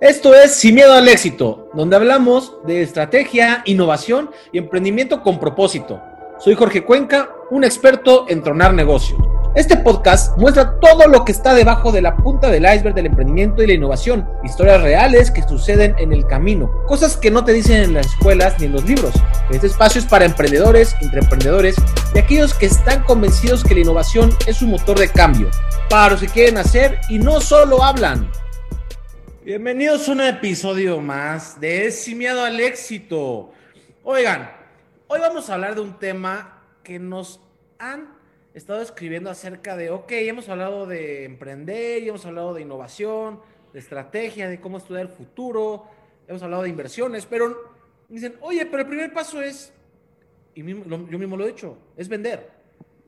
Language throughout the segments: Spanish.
Esto es Sin Miedo al Éxito, donde hablamos de estrategia, innovación y emprendimiento con propósito. Soy Jorge Cuenca, un experto en tronar negocios. Este podcast muestra todo lo que está debajo de la punta del iceberg del emprendimiento y la innovación, historias reales que suceden en el camino, cosas que no te dicen en las escuelas ni en los libros. Este espacio es para emprendedores, intraemprendedores y aquellos que están convencidos que la innovación es un motor de cambio, para los que quieren hacer y no solo hablan. Bienvenidos a un episodio más de Sin Miedo al Éxito. Oigan, hoy vamos a hablar de un tema que nos han estado escribiendo acerca de, ok, hemos hablado de emprender, hemos hablado de innovación, de estrategia, de cómo estudiar el futuro, hemos hablado de inversiones, pero dicen, oye, pero el primer paso es, y yo mismo lo he dicho, es vender.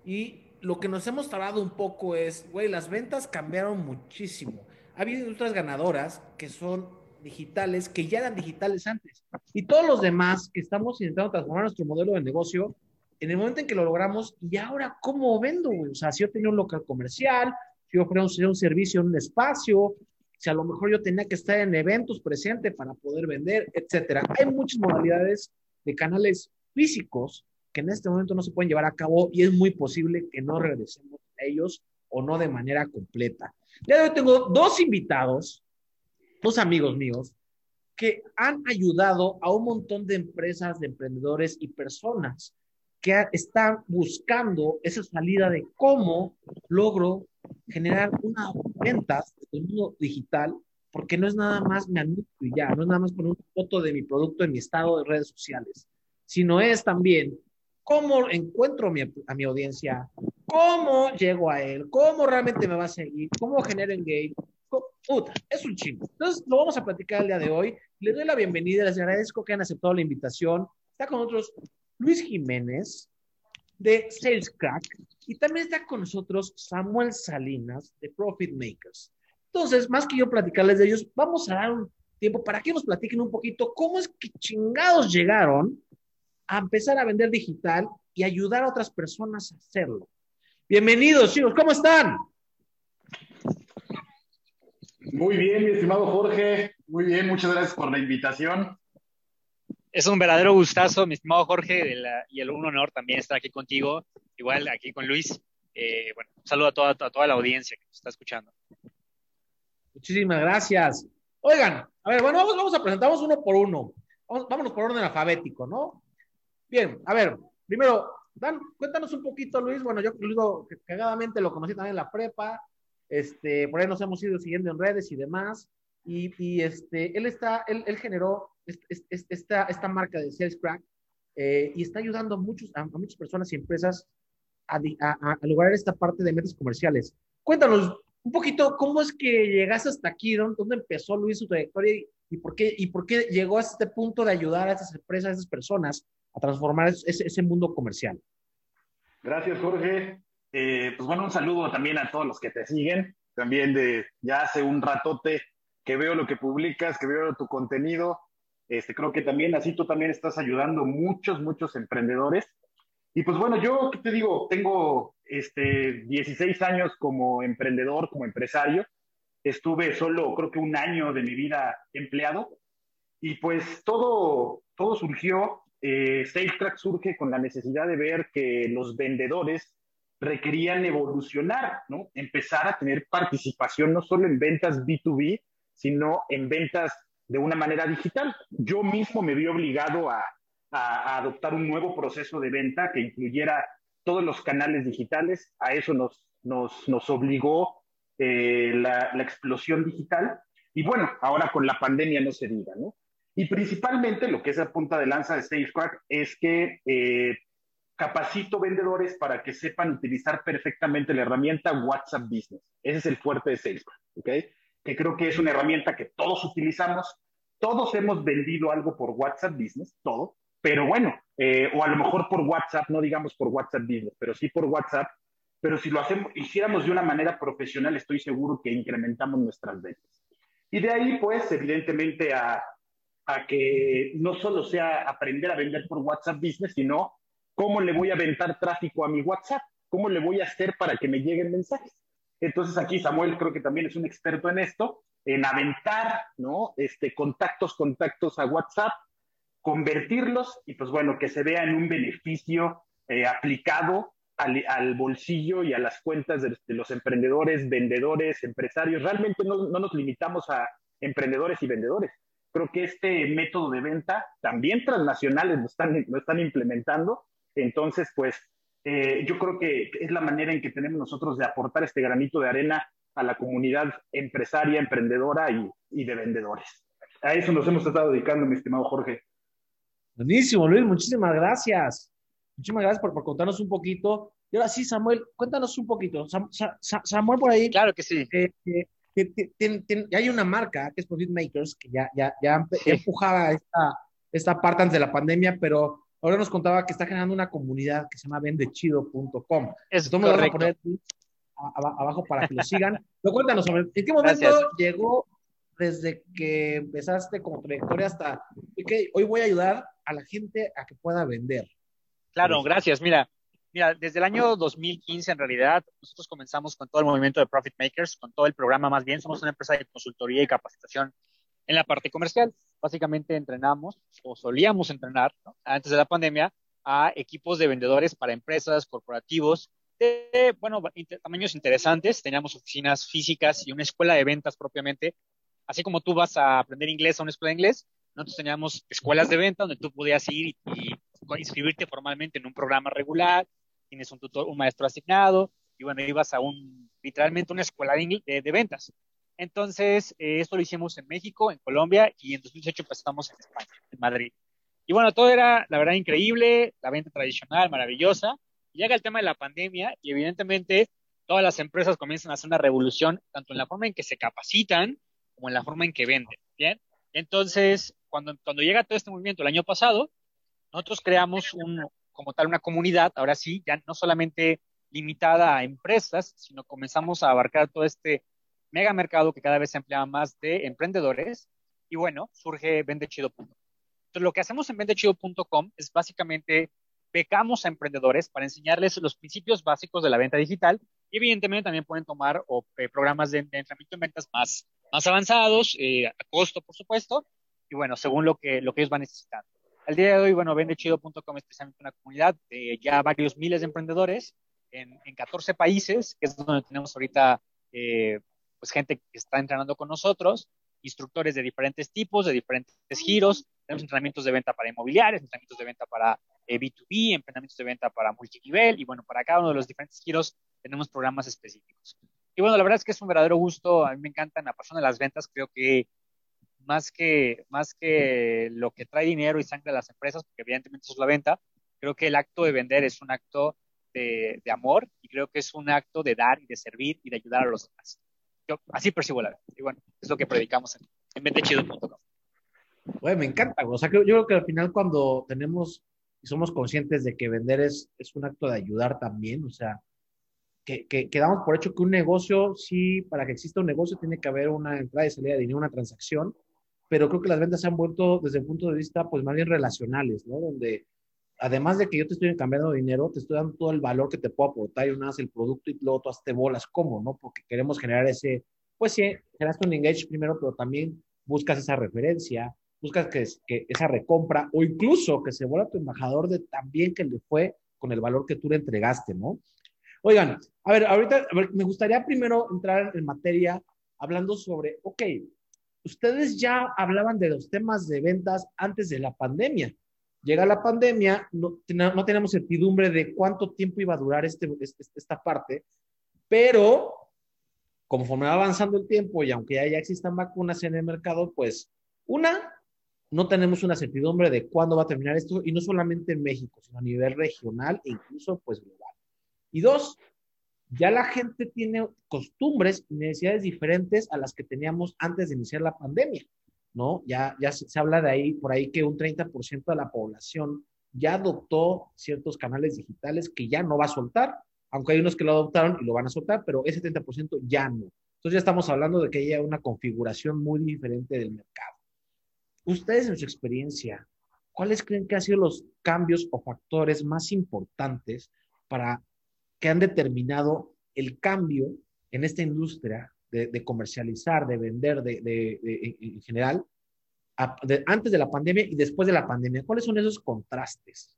Y lo que nos hemos tardado un poco es, güey, las ventas cambiaron muchísimo ha habido industrias ganadoras que son digitales, que ya eran digitales antes. Y todos los demás que estamos intentando transformar nuestro modelo de negocio, en el momento en que lo logramos, ¿y ahora cómo vendo? O sea, si yo tenía un local comercial, si yo ofrecía un servicio en un espacio, si a lo mejor yo tenía que estar en eventos presentes para poder vender, etcétera. Hay muchas modalidades de canales físicos que en este momento no se pueden llevar a cabo y es muy posible que no regresemos a ellos o no de manera completa. Ya hoy tengo dos invitados, dos amigos míos, que han ayudado a un montón de empresas, de emprendedores y personas que están buscando esa salida de cómo logro generar una ventas en el mundo digital, porque no es nada más me anuncio y ya, no es nada más poner una foto de mi producto en mi estado de redes sociales, sino es también cómo encuentro a mi audiencia, cómo llego a él, cómo realmente me va a seguir, cómo genero engage. Puta, es un chingo. Entonces, lo vamos a platicar el día de hoy. Les doy la bienvenida, les agradezco que han aceptado la invitación. Está con nosotros Luis Jiménez de Sales Crack y también está con nosotros Samuel Salinas de Profit Makers. Entonces, más que yo platicarles de ellos, vamos a dar un tiempo para que nos platiquen un poquito cómo es que chingados llegaron a empezar a vender digital y ayudar a otras personas a hacerlo. Bienvenidos, chicos, ¿cómo están? Muy bien, mi estimado Jorge. Muy bien, muchas gracias por la invitación. Es un verdadero gustazo, mi estimado Jorge, y el un honor también estar aquí contigo, igual aquí con Luis. Eh, bueno, un saludo a toda, a toda la audiencia que nos está escuchando. Muchísimas gracias. Oigan, a ver, bueno, vamos, vamos a presentarnos uno por uno. vámonos por orden alfabético, ¿no? Bien, a ver, primero, Cuéntanos un poquito, Luis. Bueno, yo Luis, cagadamente lo conocí también en la prepa. Este, por ahí nos hemos ido siguiendo en redes y demás. Y, y este, él está, él, él generó esta, esta marca de Sales Crack eh, y está ayudando a, muchos, a, muchas personas y empresas a, a, a, lograr esta parte de metas comerciales. Cuéntanos un poquito cómo es que llegaste hasta aquí, dónde empezó Luis su trayectoria y, y, por qué, y por qué llegó a este punto de ayudar a estas empresas, a estas personas a transformar ese, mundo comercial. Gracias, Jorge. Eh, pues bueno, un saludo también a todos los que te siguen. También de ya hace un ratote que veo lo que publicas, que veo tu contenido. Este, creo que también así tú también estás ayudando muchos, muchos emprendedores. Y pues bueno, yo, ¿qué te digo? Tengo este, 16 años como emprendedor, como empresario. Estuve solo, creo que un año de mi vida empleado. Y pues todo, todo surgió eh, SafeTrack surge con la necesidad de ver que los vendedores requerían evolucionar, ¿no? Empezar a tener participación no solo en ventas B2B, sino en ventas de una manera digital. Yo mismo me vi obligado a, adoptar un nuevo proceso de venta que incluyera todos los canales digitales. A eso nos, nos, obligó eh, la, la explosión digital. Y bueno, ahora con la pandemia no se diga, ¿no? Y principalmente lo que es la punta de lanza de SafeCrack es que eh, capacito vendedores para que sepan utilizar perfectamente la herramienta WhatsApp Business. Ese es el fuerte de SafeCrack, ¿ok? Que creo que es una herramienta que todos utilizamos. Todos hemos vendido algo por WhatsApp Business, todo. Pero bueno, eh, o a lo mejor por WhatsApp, no digamos por WhatsApp Business, pero sí por WhatsApp. Pero si lo hacemos, hiciéramos de una manera profesional, estoy seguro que incrementamos nuestras ventas. Y de ahí, pues, evidentemente, a, a que no solo sea aprender a vender por WhatsApp Business, sino cómo le voy a aventar tráfico a mi WhatsApp, cómo le voy a hacer para que me lleguen mensajes. Entonces aquí Samuel creo que también es un experto en esto. en aventar, ¿no? Este, contactos, contactos a WhatsApp, convertirlos y pues bueno, que se vea en un beneficio eh, aplicado al, bolsillo y a las cuentas de, los emprendedores, vendedores, empresarios. Realmente no, nos limitamos a emprendedores y vendedores. Creo que este método de venta también transnacionales lo están, lo están implementando. Entonces, pues eh, yo creo que es la manera en que tenemos nosotros de aportar este granito de arena a la comunidad empresaria, emprendedora y, y de vendedores. A eso nos hemos estado dedicando, mi estimado Jorge. Buenísimo, Luis, muchísimas gracias. Muchísimas gracias por, por contarnos un poquito. Y ahora sí, Samuel, cuéntanos un poquito. Samuel, por ahí. Claro que sí. Eh, eh, hay una marca que es Profit Makers, que ya, ya, ya empujaba esta, esta parte antes de la pandemia, pero ahora nos contaba que está generando una comunidad que se llama vendechido.com. Es Entonces, correcto. a poner abajo para que lo sigan. Pero cuéntanos, sobre ¿en qué momento llegó desde que empezaste como trayectoria hasta que hoy voy a ayudar a la gente a que pueda vender? Claro, gracias. Mira, mira, desde el año 2015 en realidad nosotros comenzamos con todo el movimiento de Profit Makers, con todo el programa más bien. Somos una empresa de consultoría y capacitación en la parte comercial. Básicamente entrenamos o solíamos entrenar antes de la pandemia a equipos de vendedores para empresas, corporativos, de, bueno, tamaños interesantes. Teníamos oficinas físicas y una escuela de ventas propiamente. Así como tú vas a aprender inglés a una escuela de inglés, nosotros teníamos escuelas de venta donde tú podías ir y inscribirte formalmente en un programa regular, tienes un tutor, un maestro asignado, y bueno, ibas a un, literalmente una escuela de, de, ventas. Entonces, eh, esto lo hicimos en México, en Colombia, y en 2018 empezamos en España, en Madrid. Y bueno, todo era, la verdad, increíble, la venta tradicional, maravillosa. llega el tema de la pandemia y evidentemente todas las empresas comienzan a hacer una revolución, tanto en la forma en que se capacitan como en la forma en que venden, ¿bien? Entonces, cuando, cuando llega todo este movimiento el año pasado, nosotros creamos un, como tal una comunidad, ahora sí, ya no solamente limitada a empresas, sino comenzamos a abarcar todo este mega mercado que cada vez se emplea más de emprendedores. Y bueno, surge vendechido.com. Entonces, lo que hacemos en vendechido.com es básicamente becamos a emprendedores para enseñarles los principios básicos de la venta digital y evidentemente también pueden tomar eh, programas de, entrenamiento en ventas más, más avanzados, eh, a costo, por supuesto, y bueno, según lo que, lo que ellos van necesitando. Al día de hoy, bueno, vendechido.com es precisamente una comunidad de ya varios miles de emprendedores en, en 14 países, que es donde tenemos ahorita eh, pues gente que está entrenando con nosotros, instructores de diferentes tipos, de diferentes giros, tenemos entrenamientos de venta para inmobiliarios, entrenamientos de venta para B2B, eh, entrenamientos de venta para multinivel, y bueno, para cada uno de los diferentes giros tenemos programas específicos. Y bueno, la verdad es que es un verdadero gusto, a mí me encantan, la pasión de las ventas, creo que más que, más que lo que trae dinero y sangre a las empresas, porque evidentemente eso es la venta, creo que el acto de vender es un acto de, amor y creo que es un acto de dar y de servir y de ayudar a los demás. Yo así percibo la venta. Y bueno, es lo que predicamos en, en ventechido.com. me encanta. O sea, yo creo que al final cuando tenemos y somos conscientes de que vender es, es un acto de ayudar también, o sea, que, que, que, damos por hecho que un negocio, sí, para que exista un negocio tiene que haber una entrada y salida de dinero, una transacción, pero creo que las ventas se han vuelto desde el punto de vista, pues más bien relacionales, ¿no? Donde además de que yo te estoy cambiando dinero, te estoy dando todo el valor que te puedo aportar y una vez el producto y luego tú te bolas, ¿cómo, no? Porque queremos generar ese, pues sí, generaste un engage primero, pero también buscas esa referencia, buscas que, que esa recompra o incluso que se vuelva tu embajador de también que le fue con el valor que tú le entregaste, ¿no? Oigan, a ver, ahorita me gustaría primero entrar en materia hablando sobre, ok, ustedes ya hablaban de los temas de ventas antes de la pandemia. Llega la pandemia, no, no tenemos certidumbre de cuánto tiempo iba a durar este, este, esta parte, pero conforme va avanzando el tiempo y aunque ya, ya existan vacunas en el mercado, pues una, no tenemos una certidumbre de cuándo va a terminar esto y no solamente en México, sino a nivel regional e incluso pues global. Y dos, ya la gente tiene costumbres y necesidades diferentes a las que teníamos antes de iniciar la pandemia, ¿no? Ya, ya se, habla de ahí, por ahí que un 30% de la población ya adoptó ciertos canales digitales que ya no va a soltar, aunque hay unos que lo adoptaron y lo van a soltar, pero ese 30% ya no. Entonces ya estamos hablando de que haya una configuración muy diferente del mercado. Ustedes en su experiencia, ¿cuáles creen que han sido los cambios o factores más importantes para que han determinado el cambio en esta industria de, comercializar, de vender de, en general, antes de la pandemia y después de la pandemia? ¿Cuáles son esos contrastes?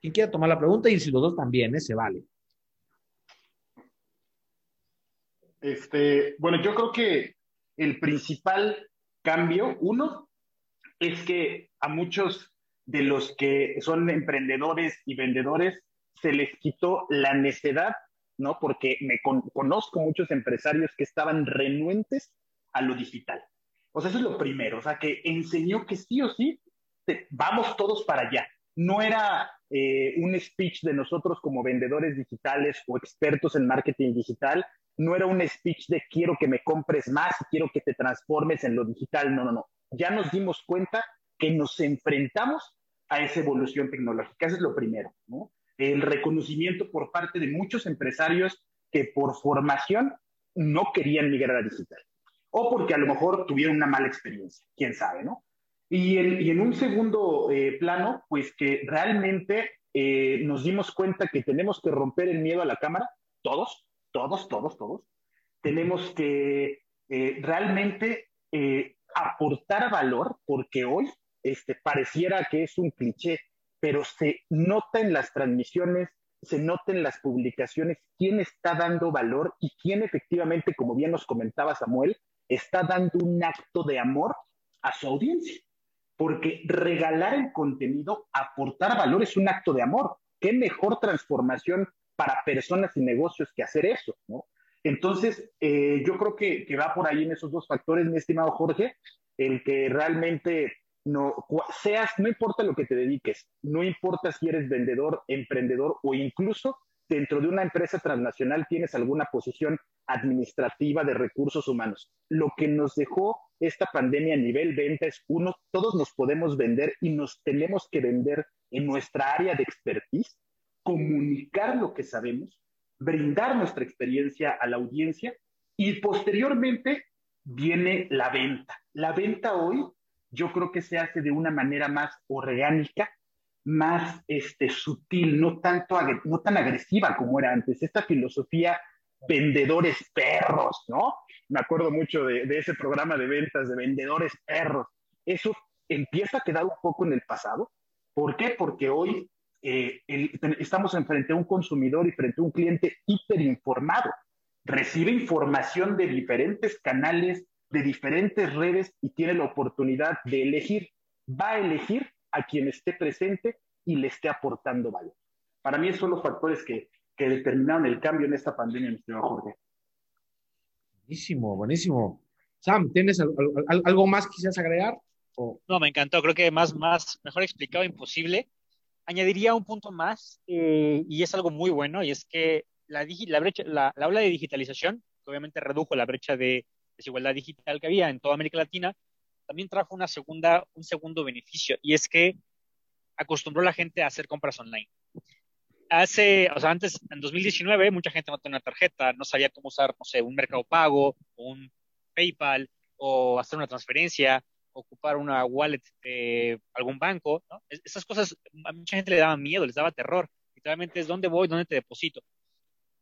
Quien quiera tomar la pregunta y si los dos también, ¿eh? se vale. Este, bueno, yo creo que el principal cambio, uno, es que a muchos de los que son emprendedores y vendedores se les quitó la necedad, ¿no? Porque me conozco muchos empresarios que estaban renuentes a lo digital. O sea, eso es lo primero, o sea, que enseñó que sí o sí, vamos todos para allá. No era eh, un speech de nosotros como vendedores digitales o expertos en marketing digital, no era un speech de quiero que me compres más, quiero que te transformes en lo digital, no, no, no. Ya nos dimos cuenta que nos enfrentamos a esa evolución tecnológica, eso es lo primero, ¿no? El reconocimiento por parte de muchos empresarios que por formación no querían migrar a digital o porque a lo mejor tuvieron una mala experiencia, quién sabe, ¿no? Y en, un segundo eh, plano, pues que realmente eh, nos dimos cuenta que tenemos que romper el miedo a la cámara, todos, todos, todos, todos. Tenemos que eh, realmente aportar valor, porque hoy este, pareciera que es un cliché, pero se nota en las transmisiones, se nota en las publicaciones quién está dando valor y quién efectivamente, como bien nos comentaba Samuel, está dando un acto de amor a su audiencia. Porque regalar el contenido, aportar valor es un acto de amor. ¿Qué mejor transformación para personas y negocios que hacer eso? ¿no? Entonces, eh, yo creo que, que, va por ahí en esos dos factores, mi estimado Jorge, el que realmente no seas, no importa lo que te dediques, no importa si eres vendedor, emprendedor o incluso dentro de una empresa transnacional tienes alguna posición administrativa de recursos humanos. Lo que nos dejó esta pandemia a nivel venta es uno, todos nos podemos vender y nos tenemos que vender en nuestra área de expertise, comunicar lo que sabemos, brindar nuestra experiencia a la audiencia y posteriormente viene la venta. La venta hoy yo creo que se hace de una manera más orgánica, más este, sutil, no, tanto, no tan agresiva como era antes. Esta filosofía vendedores perros, ¿no? Me acuerdo mucho de, ese programa de ventas de vendedores perros. Eso empieza a quedar un poco en el pasado. ¿Por qué? Porque hoy eh, estamos frente a un consumidor y frente a un cliente hiperinformado. Recibe información de diferentes canales, de diferentes redes y tiene la oportunidad de elegir. Va a elegir a quien esté presente y le esté aportando valor. Para mí esos son los factores que, que determinaron el cambio en esta pandemia, mi estimado Jorge. Buenísimo, buenísimo. Sam, ¿tienes algo más que quisieras agregar? No, me encantó. Creo que más, más, mejor explicado imposible. Añadiría un punto más, eh, y es algo muy bueno, y es que la, la, brecha, la, la ola de digitalización, que obviamente redujo la brecha de desigualdad digital que había en toda América Latina, también trajo una segunda, un segundo beneficio, y es que acostumbró a la gente a hacer compras online. Hace, o sea, antes, en 2019, mucha gente no tenía una tarjeta, no sabía cómo usar, no sé, un mercado pago, un PayPal, o hacer una transferencia, ocupar una wallet de algún banco. Esas cosas a mucha gente le daba miedo, les daba terror. Literalmente es dónde voy, dónde te deposito.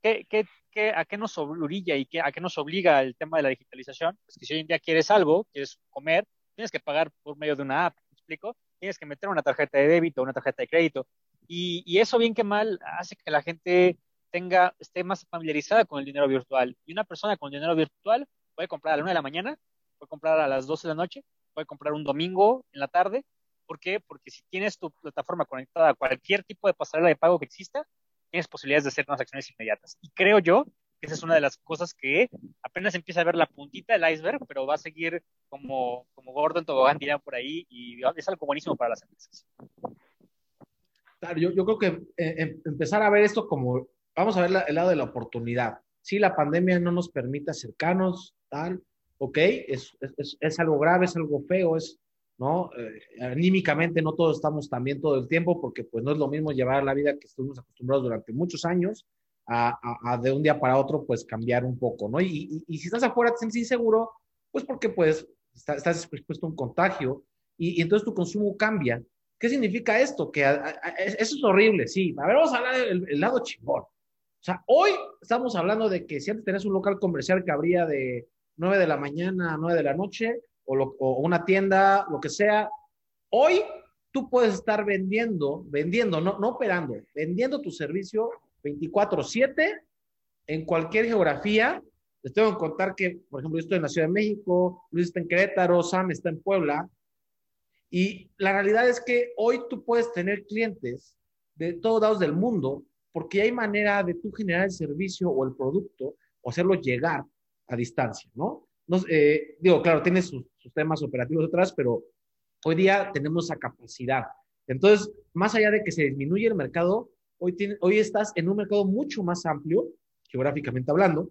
¿Qué, qué, qué, ¿A qué nos orilla y qué, a qué nos obliga el tema de la digitalización? Pues que si hoy en día quieres algo, quieres comer, tienes que pagar por medio de una app, ¿me explico? Tienes que meter una tarjeta de débito, una tarjeta de crédito. Y, y eso, bien que mal, hace que la gente tenga, esté más familiarizada con el dinero virtual. Y una persona con dinero virtual puede comprar a la una de la mañana, puede comprar a las 12 de la noche, puede comprar un domingo en la tarde. ¿Por qué? Porque si tienes tu plataforma conectada a cualquier tipo de pasarela de pago que exista, tienes posibilidades de hacer transacciones inmediatas. Y creo yo que esa es una de las cosas que apenas empieza a ver la puntita del iceberg, pero va a seguir como, como gordo en tobogán, dirán por ahí, y es algo buenísimo para las empresas. Claro, yo, yo creo que eh, em, empezar a ver esto como, vamos a ver el lado de la oportunidad. Si la pandemia no nos permite acercarnos, tal, ok, es, es algo grave, es algo feo, es ¿no? Eh, anímicamente no todos estamos también todo el tiempo porque pues no es lo mismo llevar la vida que estuvimos acostumbrados durante muchos años a, de un día para otro pues cambiar un poco, ¿no? Y, y, si estás afuera te sientes inseguro, pues porque pues estás expuesto a un contagio y, entonces tu consumo cambia. ¿Qué significa esto? Que eso es horrible, sí. A ver, vamos a hablar del lado chingón. O sea, hoy estamos hablando de que si antes tenías un local comercial que abría de 9 de la mañana a 9 de la noche, o, una tienda, lo que sea. Hoy tú puedes estar vendiendo, vendiendo, no, no operando, vendiendo tu servicio 24/7 en cualquier geografía. Les tengo que contar que, por ejemplo, yo estoy en la Ciudad de México, Luis está en Querétaro, Sam está en Puebla. Y la realidad es que hoy tú puedes tener clientes de todos lados del mundo porque hay manera de tú generar el servicio o el producto o hacerlo llegar a distancia, ¿no? Eh, digo, claro, tiene sus, temas operativos detrás, pero hoy día tenemos esa capacidad. Entonces, más allá de que se disminuye el mercado, hoy, tiene, hoy estás en un mercado mucho más amplio, geográficamente hablando,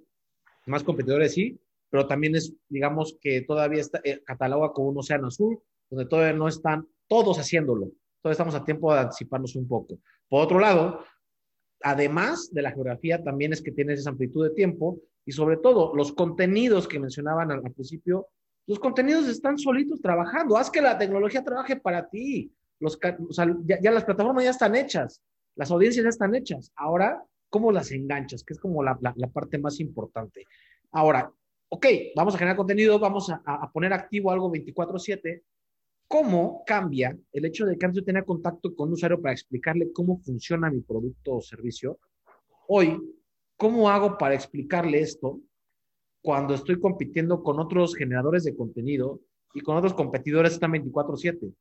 más competidores sí, pero también es, digamos, que todavía está, eh, cataloga como un océano azul, donde todavía no están todos haciéndolo. Todavía estamos a tiempo de anticiparnos un poco. Por otro lado, además de la geografía, también es que tienes esa amplitud de tiempo y sobre todo los contenidos que mencionaban al, principio, los contenidos están solitos trabajando. Haz que la tecnología trabaje para ti. Los, o sea, ya, las plataformas ya están hechas, las audiencias ya están hechas. Ahora, ¿cómo las enganchas? Que es como la, la, parte más importante. Ahora, ok, vamos a generar contenido, vamos a, a poner activo algo 24/7, ¿Cómo cambia el hecho de que antes yo tenía contacto con un usuario para explicarle cómo funciona mi producto o servicio? Hoy, ¿cómo hago para explicarle esto cuando estoy compitiendo con otros generadores de contenido y con otros competidores están 24/7?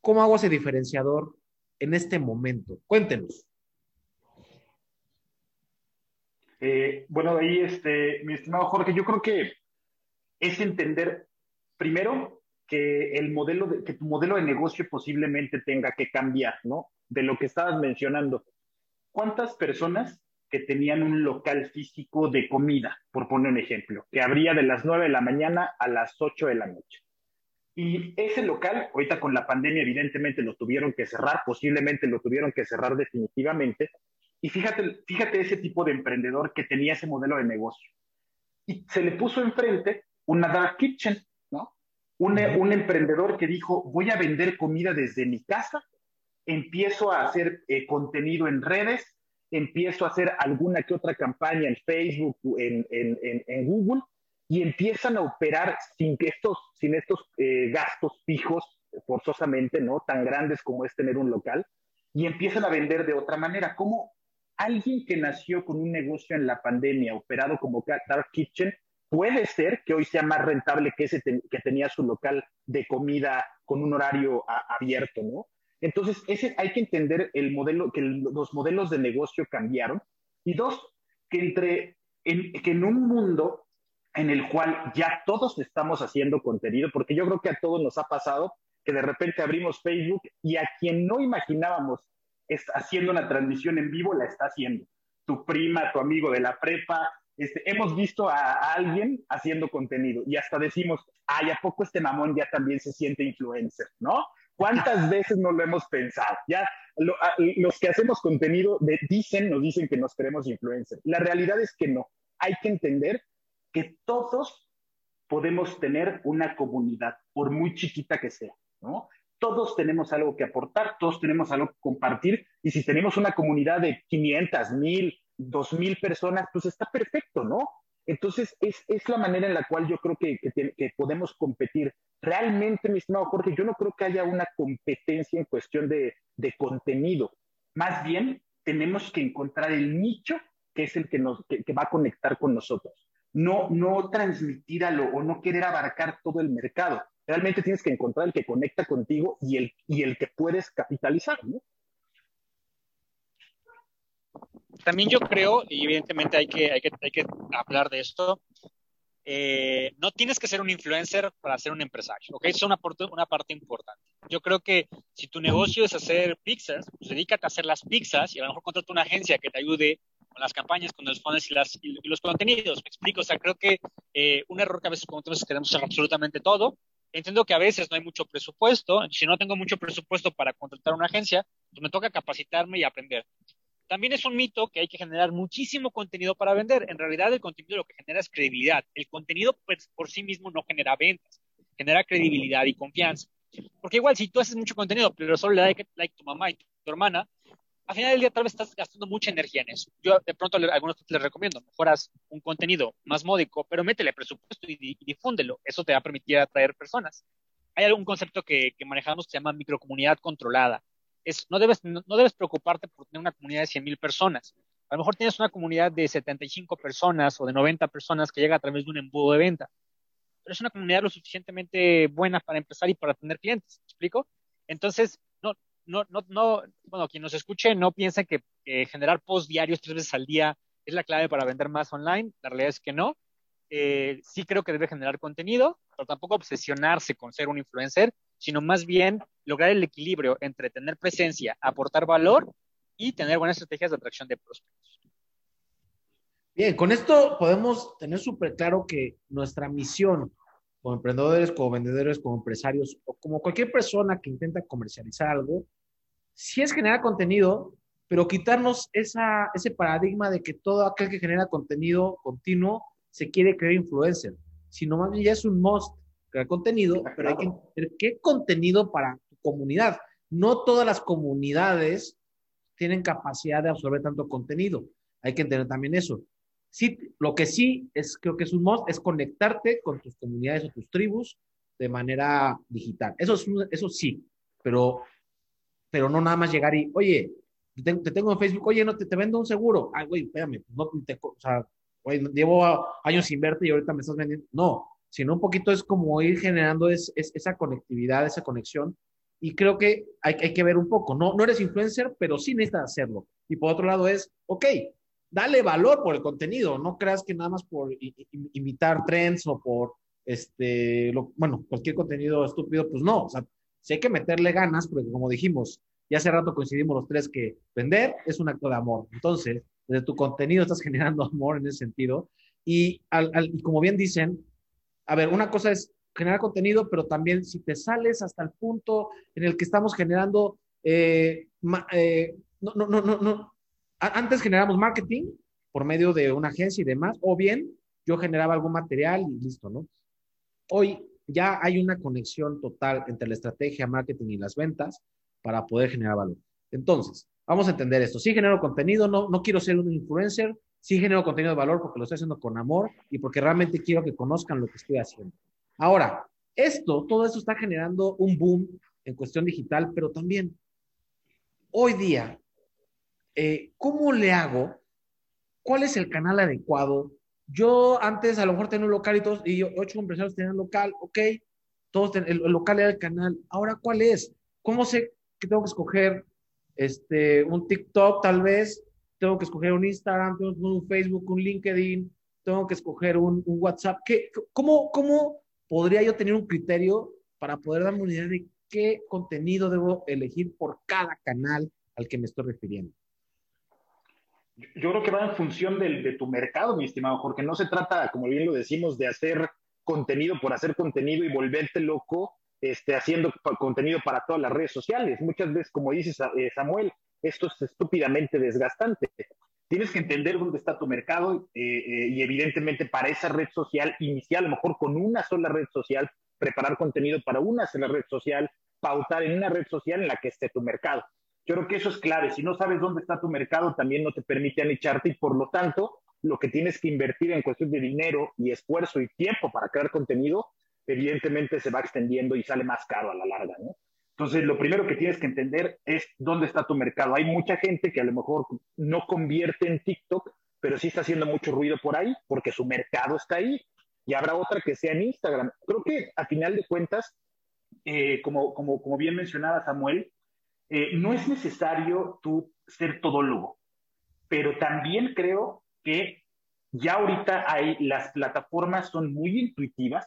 ¿Cómo hago ese diferenciador en este momento? Cuéntenos. Eh, bueno, ahí, este, mi estimado Jorge, yo creo que es entender primero que el modelo de, que tu modelo de negocio posiblemente tenga que cambiar, ¿no? De lo que estabas mencionando. ¿Cuántas personas que tenían un local físico de comida, por poner un ejemplo, que abría de las 9 de la mañana a las 8 de la noche? Y ese local, ahorita con la pandemia, evidentemente lo tuvieron que cerrar, posiblemente lo tuvieron que cerrar definitivamente. Y fíjate, fíjate ese tipo de emprendedor que tenía ese modelo de negocio. Y se le puso enfrente una dark kitchen, un, emprendedor que dijo, voy a vender comida desde mi casa, empiezo a hacer eh, contenido en redes, empiezo a hacer alguna que otra campaña en Facebook, en, en, Google, y empiezan a operar sin, estos, sin estos eh, gastos fijos, forzosamente, ¿no? Tan grandes como es tener un local, y empiezan a vender de otra manera. Como alguien que nació con un negocio en la pandemia, operado como Dark Kitchen, puede ser que hoy sea más rentable que ese que tenía su local de comida con un horario abierto, ¿no? Entonces, ese, hay que entender el modelo, que los modelos de negocio cambiaron. Y dos, que, entre, en, que en un mundo en el cual ya todos estamos haciendo contenido, porque yo creo que a todos nos ha pasado que de repente abrimos Facebook y a quien no imaginábamos haciendo una transmisión en vivo la está haciendo. Tu prima, tu amigo de la prepa, este, hemos visto a, alguien haciendo contenido y hasta decimos, ay, ¿a poco este mamón ya también se siente influencer, no? ¿Cuántas veces no lo hemos pensado? Ya los que hacemos contenido dicen, nos dicen que nos queremos influencer. La realidad es que no. Hay que entender que todos podemos tener una comunidad, por muy chiquita que sea, ¿no? Todos tenemos algo que aportar, todos tenemos algo que compartir, y si tenemos una comunidad de 500, 1000, dos mil personas, pues está perfecto, ¿no? Entonces, es, es, la manera en la cual yo creo que, que, podemos competir. Realmente, mi estimado Jorge, yo no creo que haya una competencia en cuestión de, de contenido. Más bien, tenemos que encontrar el nicho que es el que, nos, que, va a conectar con nosotros. No, no transmitir o no querer abarcar todo el mercado. Realmente tienes que encontrar el que conecta contigo y el, y el que puedes capitalizar, ¿no? También yo creo, y evidentemente hay que, hablar de esto, eh, no tienes que ser un influencer para ser un empresario, ¿ok? Es una, parte importante. Yo creo que si tu negocio es hacer pizzas, pues dedícate a hacer las pizzas y a lo mejor contrata una agencia que te ayude con las campañas, con los fondos y, los contenidos. Me explico, o sea, creo que eh, un error que a veces que queremos hacer absolutamente todo. Entiendo que a veces no hay mucho presupuesto. Si no tengo mucho presupuesto para contratar una agencia, pues me toca capacitarme y aprender. También es un mito que hay que generar muchísimo contenido para vender. En realidad el contenido lo que genera es credibilidad. El contenido pues, por sí mismo no genera ventas, genera credibilidad y confianza. Porque igual si tú haces mucho contenido, pero solo le da like, tu mamá y tu hermana, al final del día tal vez estás gastando mucha energía en eso. Yo de pronto a algunos les recomiendo, mejoras un contenido más módico, pero métele presupuesto y, difúndelo. Eso te va a permitir atraer personas. Hay algún concepto que, manejamos que se llama microcomunidad controlada. Es, no, debes, no, debes preocuparte por tener una comunidad de 100.000 personas. A lo mejor tienes una comunidad de 75 personas o de 90 personas que llega a través de un embudo de venta. Pero es una comunidad lo suficientemente buena para empezar y para tener clientes. ¿Me explico? Entonces, no, no, no, bueno, quien nos escuche no piensa que, generar post diarios tres veces al día es la clave para vender más online. La realidad es que no. Eh, sí creo que debe generar contenido, pero tampoco obsesionarse con ser un influencer, sino más bien lograr el equilibrio entre tener presencia, aportar valor y tener buenas estrategias de atracción de prospectos. Bien, con esto podemos tener súper claro que nuestra misión como emprendedores, como vendedores, como empresarios o como cualquier persona que intenta comercializar algo, sí es generar contenido, pero quitarnos esa, ese paradigma de que todo aquel que genera contenido continuo se quiere creer influencer, sino más bien ya es un must crear contenido, pero hay que entender qué contenido para tu comunidad. No todas las comunidades tienen capacidad de absorber tanto contenido. Hay que entender también eso. Sí, lo que sí es, creo que es un must, es conectarte con tus comunidades o tus tribus de manera digital. Eso, es, eso sí, pero, pero no nada más llegar y, oye, te, tengo en Facebook, oye, no te, te vendo un seguro. Ay, güey, espérame, no te, o sea, güey, llevo años sin verte y ahorita me estás vendiendo. No, sino un poquito es como ir generando es, esa conectividad, esa conexión. Y creo que hay, que ver un poco, no, no eres influencer, pero sí necesitas hacerlo. Y por otro lado es, ok, dale valor por el contenido, no creas que nada más por imitar trends o por, este, bueno, cualquier contenido estúpido, pues no, o sea, sí hay que meterle ganas, porque como dijimos, ya hace rato coincidimos los tres que vender es un acto de amor. Entonces, desde tu contenido estás generando amor en ese sentido. Y, al, y como bien dicen, a ver, una cosa es generar contenido, pero también si te sales hasta el punto en el que estamos generando, eh, eh, no, no, no, no, antes generamos marketing por medio de una agencia y demás, o bien yo generaba algún material y listo, ¿no? Hoy ya hay una conexión total entre la estrategia, marketing y las ventas para poder generar valor. Entonces, vamos a entender esto. Sí genero contenido, no, no quiero ser un influencer, sí genero contenido de valor porque lo estoy haciendo con amor y porque realmente quiero que conozcan lo que estoy haciendo. Ahora, esto, todo esto está generando un boom en cuestión digital, pero también hoy día eh, ¿cómo le hago? ¿Cuál es el canal adecuado? Yo antes a lo mejor tenía un local y todos, y ocho empresarios tenían local, ok, todos el, local era el canal. Ahora, ¿cuál es? ¿Cómo sé que tengo que escoger este, un TikTok tal vez? Tengo que escoger un Instagram, tengo que escoger un Facebook, un LinkedIn, tengo que escoger un, WhatsApp. ¿Qué, cómo, ¿Cómo podría yo tener un criterio para poder darme una idea de qué contenido debo elegir por cada canal al que me estoy refiriendo? yo creo que va en función de tu mercado, mi estimado Jorge. No se trata, como bien lo decimos, de hacer contenido por hacer contenido y volverte loco este, haciendo contenido para todas las redes sociales. Muchas veces, como dices, eh, Samuel, esto es estúpidamente desgastante. Tienes que entender dónde está tu mercado eh, eh, y evidentemente para esa red social inicial, a lo mejor con una sola red social, preparar contenido para una sola red social, pautar en una red social en la que esté tu mercado. Yo creo que eso es clave. Si no sabes dónde está tu mercado, también no te permite anicharte y por lo tanto, lo que tienes que invertir en cuestión de dinero y esfuerzo y tiempo para crear contenido, evidentemente se va extendiendo y sale más caro a la larga, ¿no? Entonces, lo primero que tienes que entender es dónde está tu mercado. Hay mucha gente que a lo mejor no convierte en TikTok, pero sí está haciendo mucho ruido por ahí porque su mercado está ahí. Y habrá otra que sea en Instagram. Creo que a final de cuentas, eh, como, como, como bien mencionaba Samuel, eh, no es necesario tú ser todólogo, pero también creo que ya ahorita hay, las plataformas son muy intuitivas,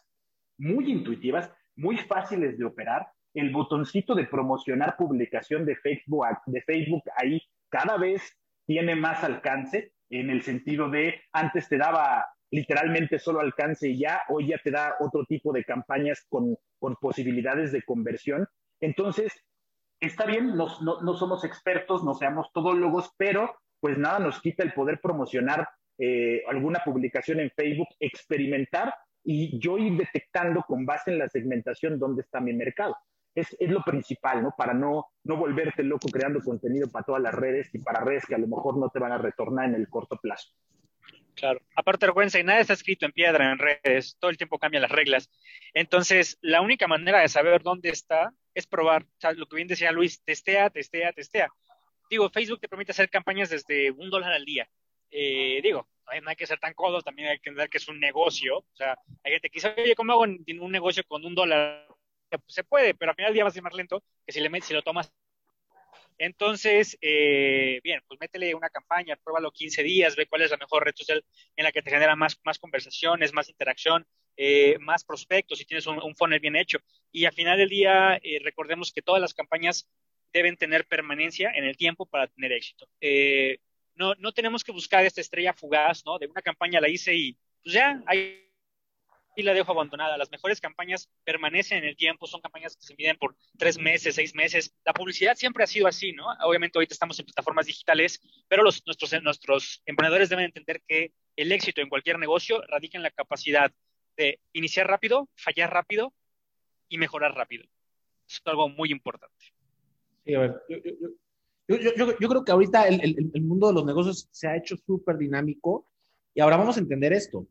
muy intuitivas, muy fáciles de operar. El botoncito de promocionar publicación de Facebook, de Facebook ahí cada vez tiene más alcance en el sentido de antes te daba literalmente solo alcance y ya, hoy ya te da otro tipo de campañas con, con posibilidades de conversión. Entonces, está bien, no, no, somos expertos, no seamos todólogos, pero pues nada nos quita el poder promocionar eh, alguna publicación en Facebook, experimentar y yo ir detectando con base en la segmentación dónde está mi mercado. Es, es, lo principal, ¿no? Para no, no volverte loco creando contenido para todas las redes y para redes que a lo mejor no te van a retornar en el corto plazo. Claro. Aparte, recuerden, nada está escrito en piedra en redes, todo el tiempo cambian las reglas. Entonces, la única manera de saber dónde está es probar. O sea, lo que bien decía Luis, testea, testea, testea. Digo, Facebook te permite hacer campañas desde un dólar al día. Eh, digo, no hay que ser tan codos, también hay que entender que es un negocio. O sea, hay gente que dice, oye, ¿cómo hago un negocio con un dólar? Pues, se puede, pero al final del día va a ser más lento que si le si lo tomas entonces, eh, bien, pues métele una campaña, pruébalo 15 días, ve cuál es la mejor red social en la que te genera más, más conversaciones, más interacción, eh, más prospectos, si tienes un, funnel bien hecho. Y al final del día, eh, recordemos que todas las campañas deben tener permanencia en el tiempo para tener éxito. no, no tenemos que buscar esta estrella fugaz, ¿no? De una campaña la hice y pues ya, hay y la dejo abandonada. Las mejores campañas permanecen en el tiempo, son campañas que se miden por tres meses, seis meses. La publicidad siempre ha sido así, ¿no? Obviamente ahorita estamos en plataformas digitales, pero los, nuestros, nuestros emprendedores deben entender que el éxito en cualquier negocio radica en la capacidad de iniciar rápido, fallar rápido y mejorar rápido. es algo muy importante. Sí, a ver, yo, yo, yo, creo que ahorita el, el, el mundo de los negocios se ha hecho súper dinámico y ahora vamos a entender esto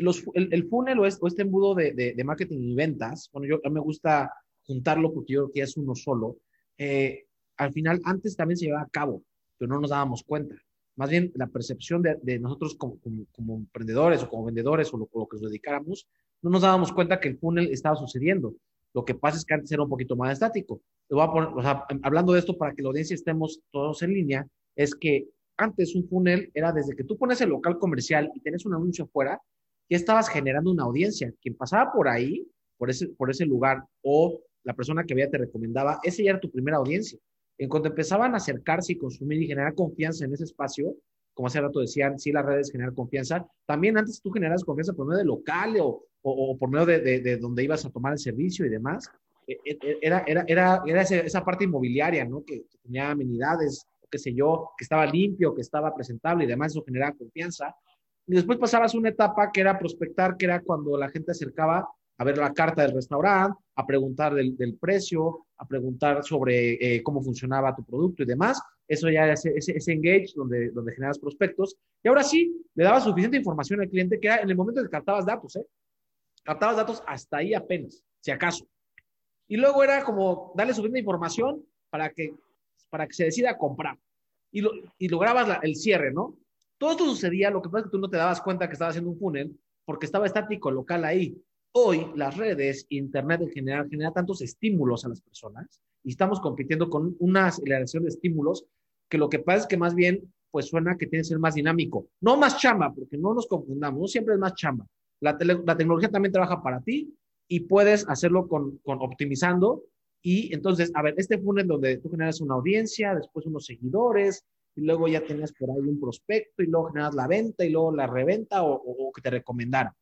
el, funnel o, este embudo de, marketing y ventas, bueno, yo a mí me gusta juntarlo porque yo creo que es uno solo, eh, al final antes también se llevaba a cabo, pero no nos dábamos cuenta. Más bien la percepción de, nosotros como, emprendedores o como vendedores o lo, que nos dedicáramos, no nos dábamos cuenta que el funnel estaba sucediendo. Lo que pasa es que antes era un poquito más estático. voy a poner, o sea, hablando de esto para que la audiencia estemos todos en línea, es que antes un funnel era desde que tú pones el local comercial y tienes un anuncio afuera, ya estabas generando una audiencia. Quien pasaba por ahí, por ese, por ese lugar, o la persona que había te recomendaba, ese ya era tu primera audiencia. En cuanto empezaban a acercarse y consumir y generar confianza en ese espacio, como hace rato decían, sí, las redes generan confianza. También antes tú generas confianza por medio de local o, o, por medio de, de, donde ibas a tomar el servicio y demás. E, e, e, era, era, era, esa parte inmobiliaria, ¿no? Que tenía amenidades, qué sé yo, que estaba limpio, que estaba presentable y demás, eso generaba confianza. Y después pasabas una etapa que era prospectar, que era cuando la gente acercaba a ver la carta del restaurante, a preguntar del, precio, a preguntar sobre eh, cómo funcionaba tu producto y demás. Eso ya es ese, engage donde, donde generas prospectos. Y ahora sí, le dabas suficiente información al cliente que era en el momento en que captabas datos, ¿eh? Captabas datos hasta ahí apenas, si acaso. Y luego era como darle suficiente información para que, para que se decida comprar. Y, lo, y lograbas el cierre, ¿no? Todo esto sucedía, lo que pasa es que tú no te dabas cuenta que estaba haciendo un funnel porque estaba estático local ahí. Hoy las redes, Internet en general, genera tantos estímulos a las personas y estamos compitiendo con una aceleración de estímulos que lo que pasa es que más bien pues suena que tiene que ser más dinámico. No más chamba, porque no nos confundamos, no siempre es más chamba. La, la tecnología también trabaja para ti y puedes hacerlo con, con optimizando y entonces, a ver, este funnel donde tú generas una audiencia, después unos seguidores, y luego ya tenías por ahí un prospecto y luego generas la venta y luego la reventa o, que te recomendaran.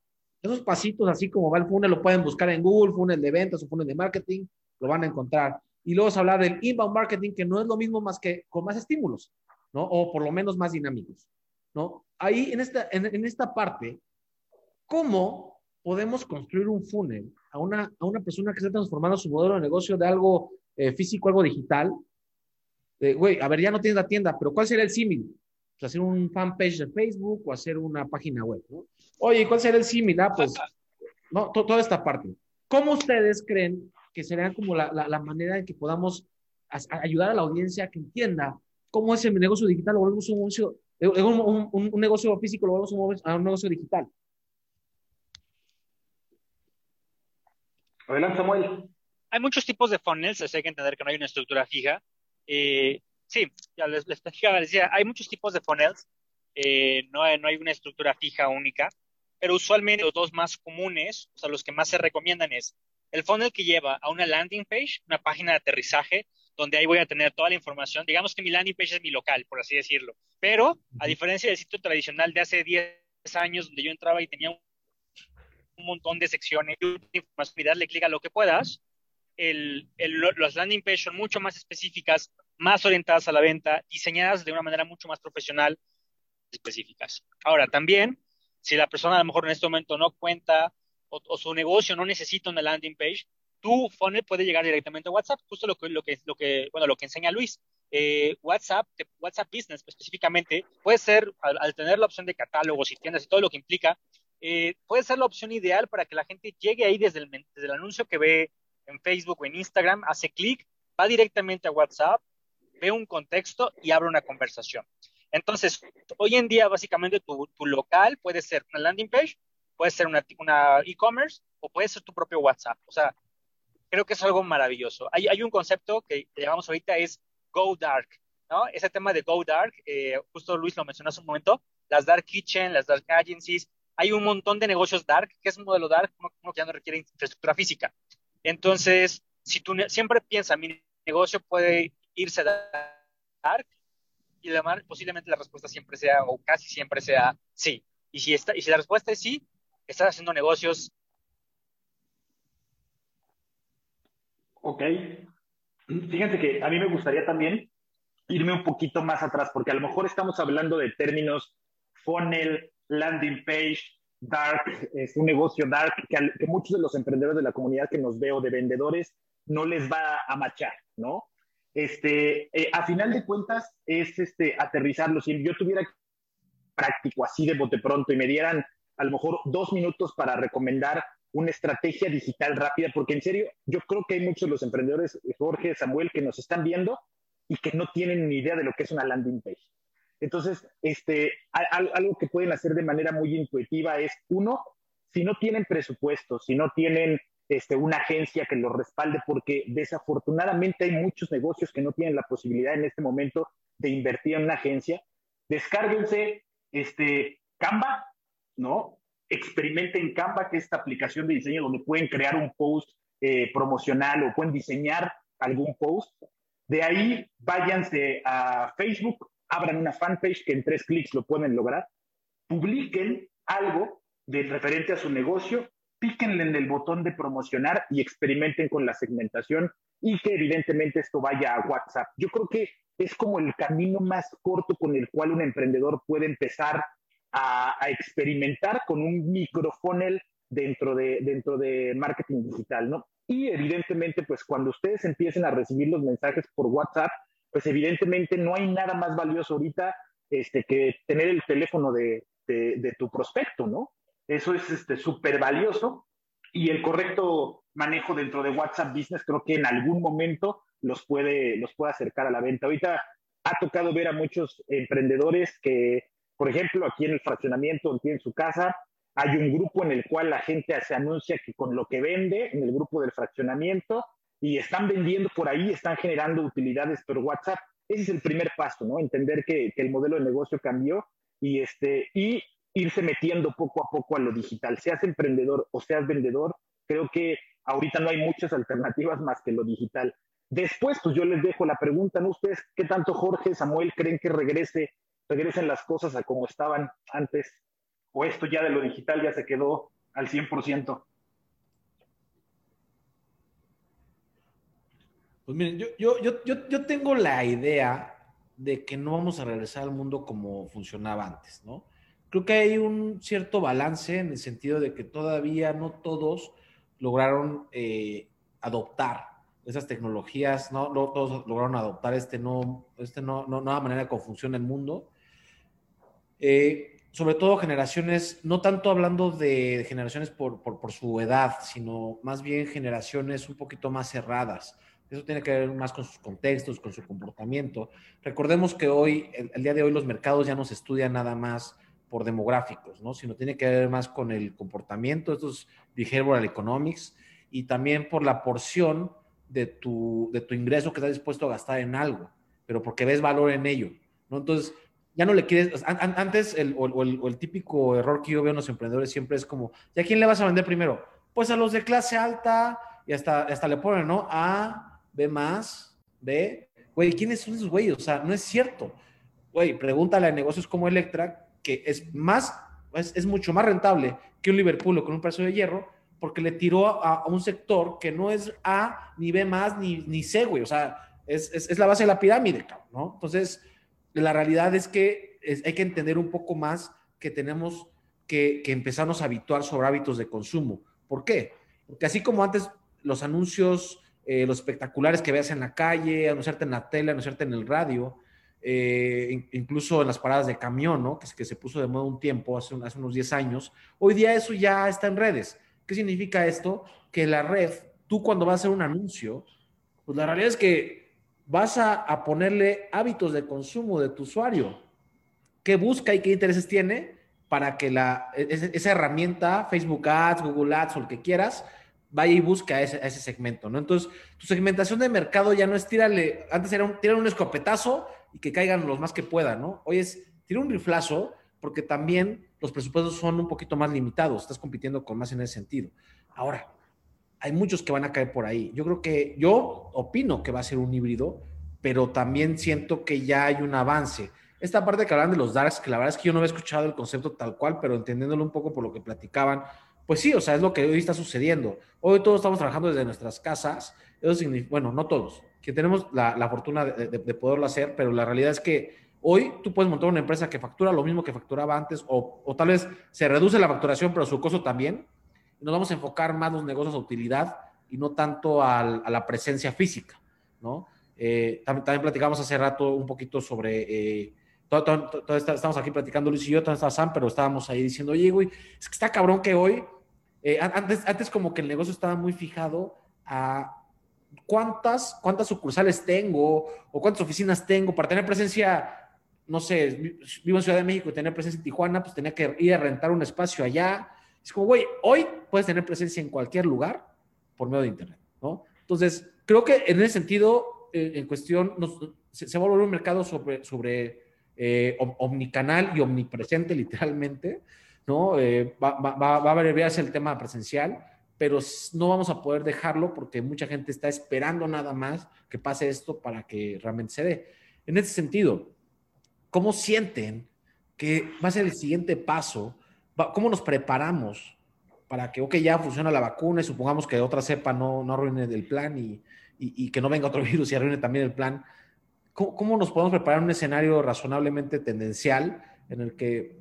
Esos pasitos, así como va el funnel, lo pueden buscar en Google, funnel de ventas o funnel de marketing, lo van a encontrar. Y luego se habla del inbound marketing, que no es lo mismo más que con más estímulos, ¿no? O por lo menos más dinámicos, ¿no? Ahí en esta, en, esta parte, ¿cómo podemos construir un funnel a una, a una persona que está transformando su modelo de negocio de algo eh, físico, algo digital, güey, a ver, ya no tienes la tienda, pero ¿cuál sería el símil? Pues hacer un fanpage de Facebook o hacer una página web, ¿no? Oye, ¿cuál sería el símil? Ah, pues, no, toda esta parte. ¿Cómo ustedes creen que sería como la, la, manera en que podamos ayudar a la audiencia a que entienda cómo es el negocio digital lo volvemos un negocio, un, un, negocio físico, lo volvemos a un negocio digital? Adelante, Samuel. Hay muchos tipos de funnels, hay que entender que no hay una estructura fija. Eh, sí, ya les, les, decía, hay muchos tipos de funnels, eh, no, hay, no hay una estructura fija única, pero usualmente los dos más comunes, o sea, los que más se recomiendan es el funnel que lleva a una landing page, una página de aterrizaje, donde ahí voy a tener toda la información. Digamos que mi landing page es mi local, por así decirlo. Pero, a diferencia del sitio tradicional de hace 10 años, donde yo entraba y tenía un, montón de secciones, y darle clic a lo que puedas, el, las landing pages son mucho más específicas, más orientadas a la venta, diseñadas de una manera mucho más profesional, específicas. Ahora, también, si la persona a lo mejor en este momento no cuenta o, su negocio no necesita una landing page, tu funnel puede llegar directamente a WhatsApp, justo lo que, lo que, lo que, bueno, lo que enseña Luis. Eh, WhatsApp, WhatsApp Business específicamente, puede ser, al, tener la opción de catálogos y tiendas y todo lo que implica, eh, puede ser la opción ideal para que la gente llegue ahí desde el, desde el anuncio que ve en Facebook o en Instagram, hace clic, va directamente a WhatsApp, ve un contexto y abre una conversación. Entonces, hoy en día, básicamente, tu, local puede ser una landing page, puede ser una e-commerce o puede ser tu propio WhatsApp. O sea, creo que es algo maravilloso. Hay, hay un concepto que llamamos ahorita es Go Dark, ¿no? Ese tema de Go Dark, eh, justo Luis lo mencionó hace un momento, las Dark Kitchen, las Dark Agencies, hay un montón de negocios Dark, que es un modelo Dark, uno, que ya no requiere infraestructura física. Entonces, si tú siempre piensas, mi negocio puede irse Dark, y además posiblemente la respuesta siempre sea, o casi siempre sea, sí. Y si, está, y si la respuesta es sí, estás haciendo negocios Ok. Fíjense que a mí me gustaría también irme un poquito más atrás, porque a lo mejor estamos hablando de términos funnel, landing page, dark, es un negocio dark, que, muchos de los emprendedores de la comunidad que nos veo de vendedores no les va a machar, ¿no? Este, eh, a final de cuentas es este, aterrizarlo. Si yo tuviera práctico así de bote pronto y me dieran a lo mejor dos minutos para recomendar una estrategia digital rápida, porque en serio, yo creo que hay muchos de los emprendedores, Jorge, Samuel, que nos están viendo y que no tienen ni idea de lo que es una landing page. Entonces, este, algo que pueden hacer de manera muy intuitiva es, uno, si no tienen presupuesto, si no tienen este, una agencia que los respalde, porque desafortunadamente hay muchos negocios que no tienen la posibilidad en este momento de invertir en una agencia, descárguense este, Canva, ¿no? experimenten Canva, que es esta aplicación de diseño donde pueden crear un post eh, promocional o pueden diseñar algún post. De ahí váyanse a Facebook, abran una fanpage que en tres clics lo pueden lograr, publiquen algo de referente a su negocio, píquenle en el botón de promocionar y experimenten con la segmentación y que evidentemente esto vaya a WhatsApp. Yo creo que es como el camino más corto con el cual un emprendedor puede empezar a, experimentar con un microfunnel dentro de, dentro de marketing digital, ¿no? Y evidentemente, pues cuando ustedes empiecen a recibir los mensajes por WhatsApp, pues evidentemente no hay nada más valioso ahorita este, que tener el teléfono de, de, tu prospecto, ¿no? Eso es súper este, valioso y el correcto manejo dentro de WhatsApp Business creo que en algún momento los puede, los puede acercar a la venta. Ahorita ha tocado ver a muchos emprendedores que por ejemplo, aquí en el fraccionamiento, aquí en su casa, hay un grupo en el cual la gente se anuncia que con lo que vende en el grupo del fraccionamiento y están vendiendo por ahí, están generando utilidades por WhatsApp. Ese es el primer paso, ¿no? Entender que, el modelo de negocio cambió y, este, y irse metiendo poco a poco a lo digital. Seas emprendedor o seas vendedor, creo que ahorita no hay muchas alternativas más que lo digital. Después, pues yo les dejo la pregunta, ¿no? Ustedes, ¿qué tanto Jorge, Samuel creen que regrese regresen las cosas a como estaban antes, o esto ya de lo digital ya se quedó al 100%. Pues miren, yo, yo, yo, yo, tengo la idea de que no vamos a regresar al mundo como funcionaba antes, ¿no? Creo que hay un cierto balance en el sentido de que todavía no todos lograron eh, adoptar esas tecnologías, ¿no? no todos lograron adoptar este no, este no, no, nueva manera como funciona el mundo. Eh, sobre todo generaciones, no tanto hablando de generaciones por, su edad, sino más bien generaciones un poquito más cerradas. Eso tiene que ver más con sus contextos, con su comportamiento. Recordemos que hoy, el, día de hoy, los mercados ya no se estudian nada más por demográficos, ¿no? sino tiene que ver más con el comportamiento, estos behavioral economics, y también por la porción de tu, de tu ingreso que estás dispuesto a gastar en algo, pero porque ves valor en ello. ¿no? Entonces, ya no le quieres, antes el, o, el, típico error que yo veo en los emprendedores siempre es como, ¿y a quién le vas a vender primero? Pues a los de clase alta y hasta, hasta le ponen, ¿no? A, B más, B. Güey, ¿quiénes son esos güeyes? O sea, no es cierto. Güey, pregúntale a negocios como Electra, que es más, es, mucho más rentable que un Liverpool con un precio de hierro, porque le tiró a, un sector que no es A, ni B más, ni, ni C, güey. O sea, es, es, es la base de la pirámide, ¿no? Entonces, la realidad es que hay que entender un poco más que tenemos que, que, empezarnos a habituar sobre hábitos de consumo. ¿Por qué? Porque así como antes los anuncios, eh, los espectaculares que veas en la calle, anunciarte en la tele, anunciarte en el radio, eh, incluso en las paradas de camión, ¿no? Que, que se puso de moda un tiempo, hace, unos 10 años. Hoy día eso ya está en redes. ¿Qué significa esto? Que la red, tú cuando vas a hacer un anuncio, pues la realidad es que vas a, a ponerle hábitos de consumo de tu usuario. ¿Qué busca y qué intereses tiene? para que la, e, esa herramienta, Facebook Ads, Google Ads o lo que quieras, vaya y busque a ese, segmento, ¿no? Entonces, tu segmentación de mercado ya no es tírale, antes era un, un escopetazo y que caigan los más que puedan, ¿no? Hoy es tirar un riflazo porque también los presupuestos son un poquito más limitados, estás compitiendo con más en ese sentido. Ahora, hay muchos que van a caer por ahí. Yo creo que, yo opino que va a ser un híbrido, pero también siento que ya hay un avance esta parte que hablan de los darks, que la verdad es que yo no había escuchado el concepto tal cual, pero entendiéndolo un poco por lo que platicaban, pues sí, o sea, es lo que hoy está sucediendo. Hoy todos estamos trabajando desde nuestras casas, eso significa, bueno, no todos, que tenemos la, fortuna de, poderlo hacer, pero la realidad es que hoy tú puedes montar una empresa que factura lo mismo que facturaba antes, o, tal vez se reduce la facturación, pero su costo también, nos vamos a enfocar más los negocios a utilidad y no tanto a la presencia física, ¿no? Eh, también, platicamos hace rato un poquito sobre... Eh, todo, estamos aquí platicando Luis y yo, todo está Sam, pero estábamos ahí diciendo, oye, güey, es que está cabrón que hoy, eh, antes, antes como que el negocio estaba muy fijado a cuántas, cuántas sucursales tengo o cuántas oficinas tengo para tener presencia, no sé, vivo en Ciudad de México y tener presencia en Tijuana, pues tenía que ir a rentar un espacio allá. Es como, güey, hoy puedes tener presencia en cualquier lugar por medio de Internet, ¿no? Entonces, creo que en ese sentido, eh, en cuestión, se, se, va a volver un mercado sobre, sobre eh, omnicanal y omnipresente literalmente, ¿no? Eh, va, va, va, a variarse el tema presencial, pero no vamos a poder dejarlo porque mucha gente está esperando nada más que pase esto para que realmente se dé. En ese sentido, ¿cómo sienten que va a ser el siguiente paso? ¿Cómo nos preparamos para que, ok, ya funciona la vacuna y supongamos que otra cepa no, no arruine el plan y, y, que no venga otro virus y arruine también el plan? ¿cómo, nos podemos preparar un escenario razonablemente tendencial en el que,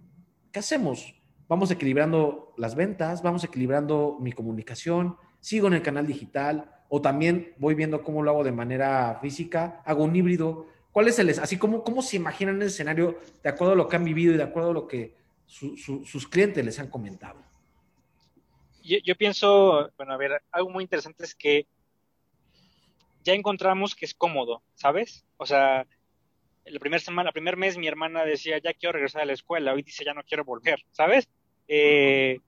¿qué hacemos? Vamos equilibrando las ventas, vamos equilibrando mi comunicación, sigo en el canal digital o también voy viendo cómo lo hago de manera física, hago un híbrido. ¿Cuál es el, así como, cómo se imaginan el escenario de acuerdo a lo que han vivido y de acuerdo a lo que sus clientes les han comentado? Yo, yo, pienso, bueno, a ver, algo muy interesante es que ya encontramos que es cómodo, ¿sabes? O sea, la primera semana, el primer mes mi hermana decía, ya quiero regresar a la escuela, hoy dice, ya no quiero volver, ¿sabes? Eh,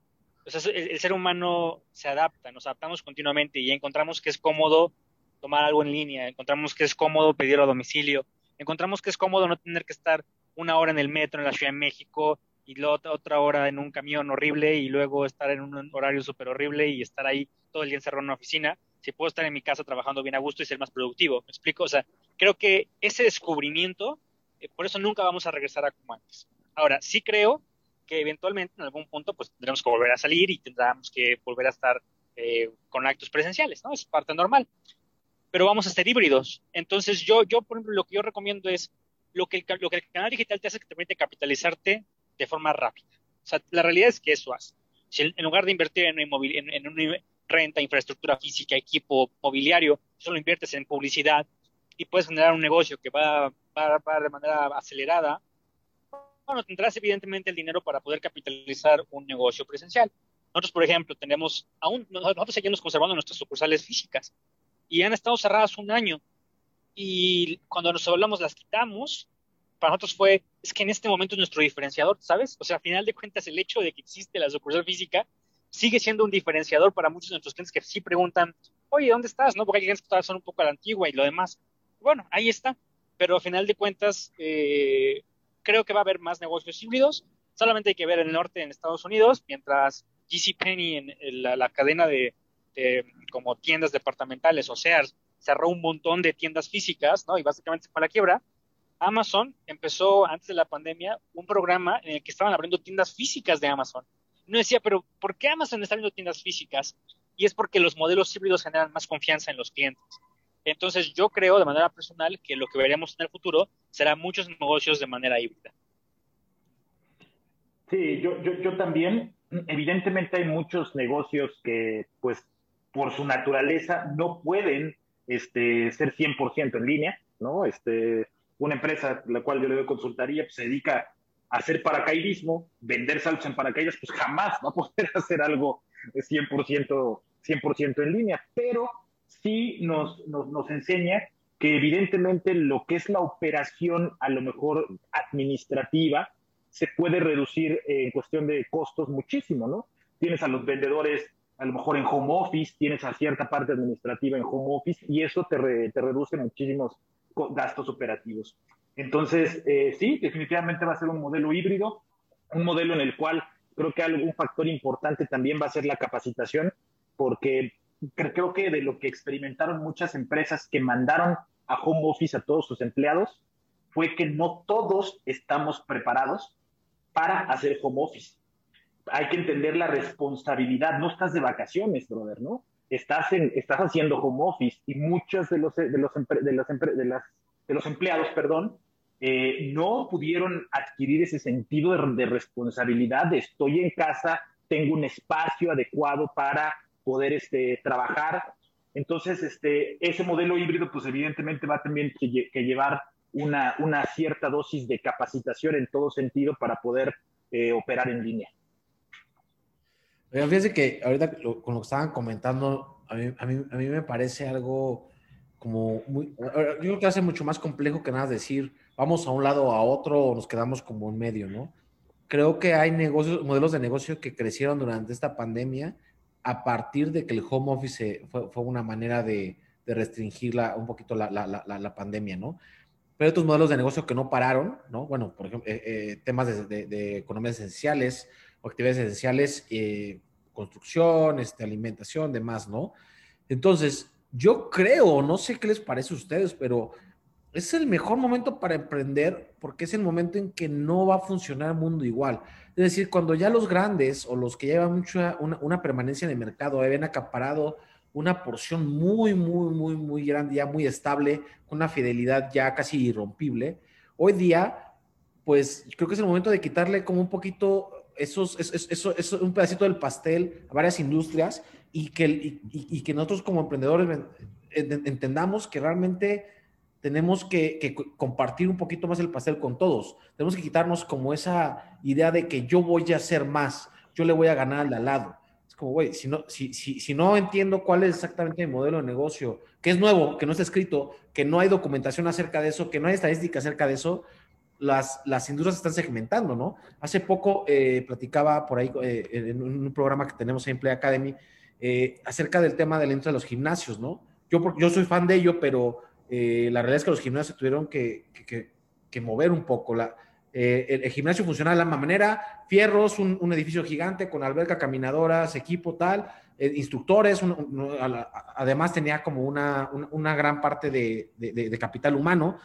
o sea, el, ser humano se adapta, nos adaptamos continuamente y encontramos que es cómodo tomar algo en línea, encontramos que es cómodo pedirlo a domicilio, encontramos que es cómodo no tener que estar una hora en el metro en la Ciudad de México y luego otra hora en un camión horrible y luego estar en un horario súper horrible y estar ahí todo el día encerrado en una oficina si puedo estar en mi casa trabajando bien a gusto y ser más productivo. ¿Me explico? O sea, creo que ese descubrimiento, eh, por eso nunca vamos a regresar a como antes. Ahora, sí creo que eventualmente en algún punto pues tendremos que volver a salir y tendremos que volver a estar eh, con actos presenciales, ¿no? Es parte normal. Pero vamos a ser híbridos. Entonces yo, yo por ejemplo, lo que yo recomiendo es lo que, el, lo que el canal digital te hace que te permite capitalizarte de forma rápida. O sea, la realidad es que eso hace. Si en lugar de invertir en, en, en, un, renta, infraestructura física, equipo mobiliario, solo inviertes en publicidad y puedes generar un negocio que va, va, de manera acelerada, bueno, tendrás evidentemente el dinero para poder capitalizar un negocio presencial. Nosotros, por ejemplo, tenemos, aún, nosotros seguimos conservando nuestras sucursales físicas y han estado cerradas un año. Y cuando nos hablamos, las quitamos. Para nosotros fue, es que en este momento es nuestro diferenciador, ¿sabes? O sea, a final de cuentas, el hecho de que existe la sucursal física sigue siendo un diferenciador para muchos de nuestros clientes que sí preguntan, oye, ¿dónde estás? ¿No? Porque hay clientes que son un poco a la antigua y lo demás. Bueno, ahí está. Pero a final de cuentas, eh, creo que va a haber más negocios híbridos. Solamente hay que ver el norte en Estados Unidos, mientras GCPenney en, en la, cadena de, como tiendas departamentales o sea, cerró un montón de tiendas físicas, ¿no? Y básicamente fue a la quiebra. Amazon empezó antes de la pandemia un programa en el que estaban abriendo tiendas físicas de Amazon no decía, pero ¿por qué Amazon está abriendo tiendas físicas? Y es porque los modelos híbridos generan más confianza en los clientes. Entonces yo creo de manera personal que lo que veremos en el futuro será muchos negocios de manera híbrida. Sí, yo, yo, yo también. Evidentemente hay muchos negocios que pues por su naturaleza no pueden este, ser 100% en línea, ¿no? Este, una empresa, la cual yo le consultaría, pues se dedica hacer paracaidismo, vender saltos en paracaídas, pues jamás va a poder hacer algo 100%, 100 en línea, pero sí nos, nos, nos enseña que evidentemente lo que es la operación a lo mejor administrativa se puede reducir en cuestión de costos muchísimo, ¿no? Tienes a los vendedores a lo mejor en home office, tienes a cierta parte administrativa en home office y eso te, te reduce muchísimos gastos operativos. Entonces, eh, sí, definitivamente va a ser un modelo híbrido, un modelo en el cual creo que algún factor importante también va a ser la capacitación, porque creo que de lo que experimentaron muchas empresas que mandaron a home office a todos sus empleados fue que no todos estamos preparados para hacer home office. Hay que entender la responsabilidad. No estás de vacaciones, brother, ¿no? Estás, estás haciendo home office y muchos de los, de los, de los, de los empleados, perdón, eh, no pudieron adquirir ese sentido de, de, responsabilidad de estoy en casa, tengo un espacio adecuado para poder este, trabajar. Entonces, este, ese modelo híbrido, pues evidentemente va también que, que llevar una, una, cierta dosis de capacitación en todo sentido para poder eh, operar en línea. fíjense que ahorita con lo que estaban comentando, a mí, a mí, a mí me parece algo como muy, yo creo que hace mucho más complejo que nada decir, vamos a un lado a otro o nos quedamos como en medio, ¿no? Creo que hay negocios, modelos de negocio que crecieron durante esta pandemia a partir de que el home office fue, fue una manera de, de restringir la, un poquito la, la, la, pandemia, ¿no? Pero hay otros modelos de negocio que no pararon, ¿no? Bueno, por ejemplo, eh, eh, temas de, de, de, economías esenciales o actividades esenciales, eh, construcción, este, alimentación, demás, ¿no? Entonces, yo creo, no sé qué les parece a ustedes, pero es el mejor momento para emprender porque es el momento en que no va a funcionar el mundo igual. Es decir, cuando ya los grandes o los que llevan mucha, una, permanencia en el mercado habían acaparado una porción muy, muy, muy, muy grande, ya muy estable, con una fidelidad ya casi irrompible, hoy día, pues creo que es el momento de quitarle como un poquito esos, eso, eso, un pedacito del pastel a varias industrias y que, y, y que nosotros como emprendedores entendamos que realmente tenemos que, que, compartir un poquito más el pastel con todos. Tenemos que quitarnos como esa idea de que yo voy a hacer más, yo le voy a ganar al lado. Es como, güey, si no, si, si, si no entiendo cuál es exactamente mi modelo de negocio, que es nuevo, que no está escrito, que no hay documentación acerca de eso, que no hay estadística acerca de eso, las, las industrias están segmentando, ¿no? Hace poco eh, platicaba por ahí eh, en un programa que tenemos en Play Academy eh, acerca del tema de la industria de los gimnasios, ¿no? Yo, yo soy fan de ello, pero eh, la realidad es que los gimnasios tuvieron que, mover un poco. La, eh, el, gimnasio funcionaba de la misma manera, fierros, un, edificio gigante con alberca, caminadoras, equipo tal, eh, instructores, además tenía como una, gran parte de, de, capital humano.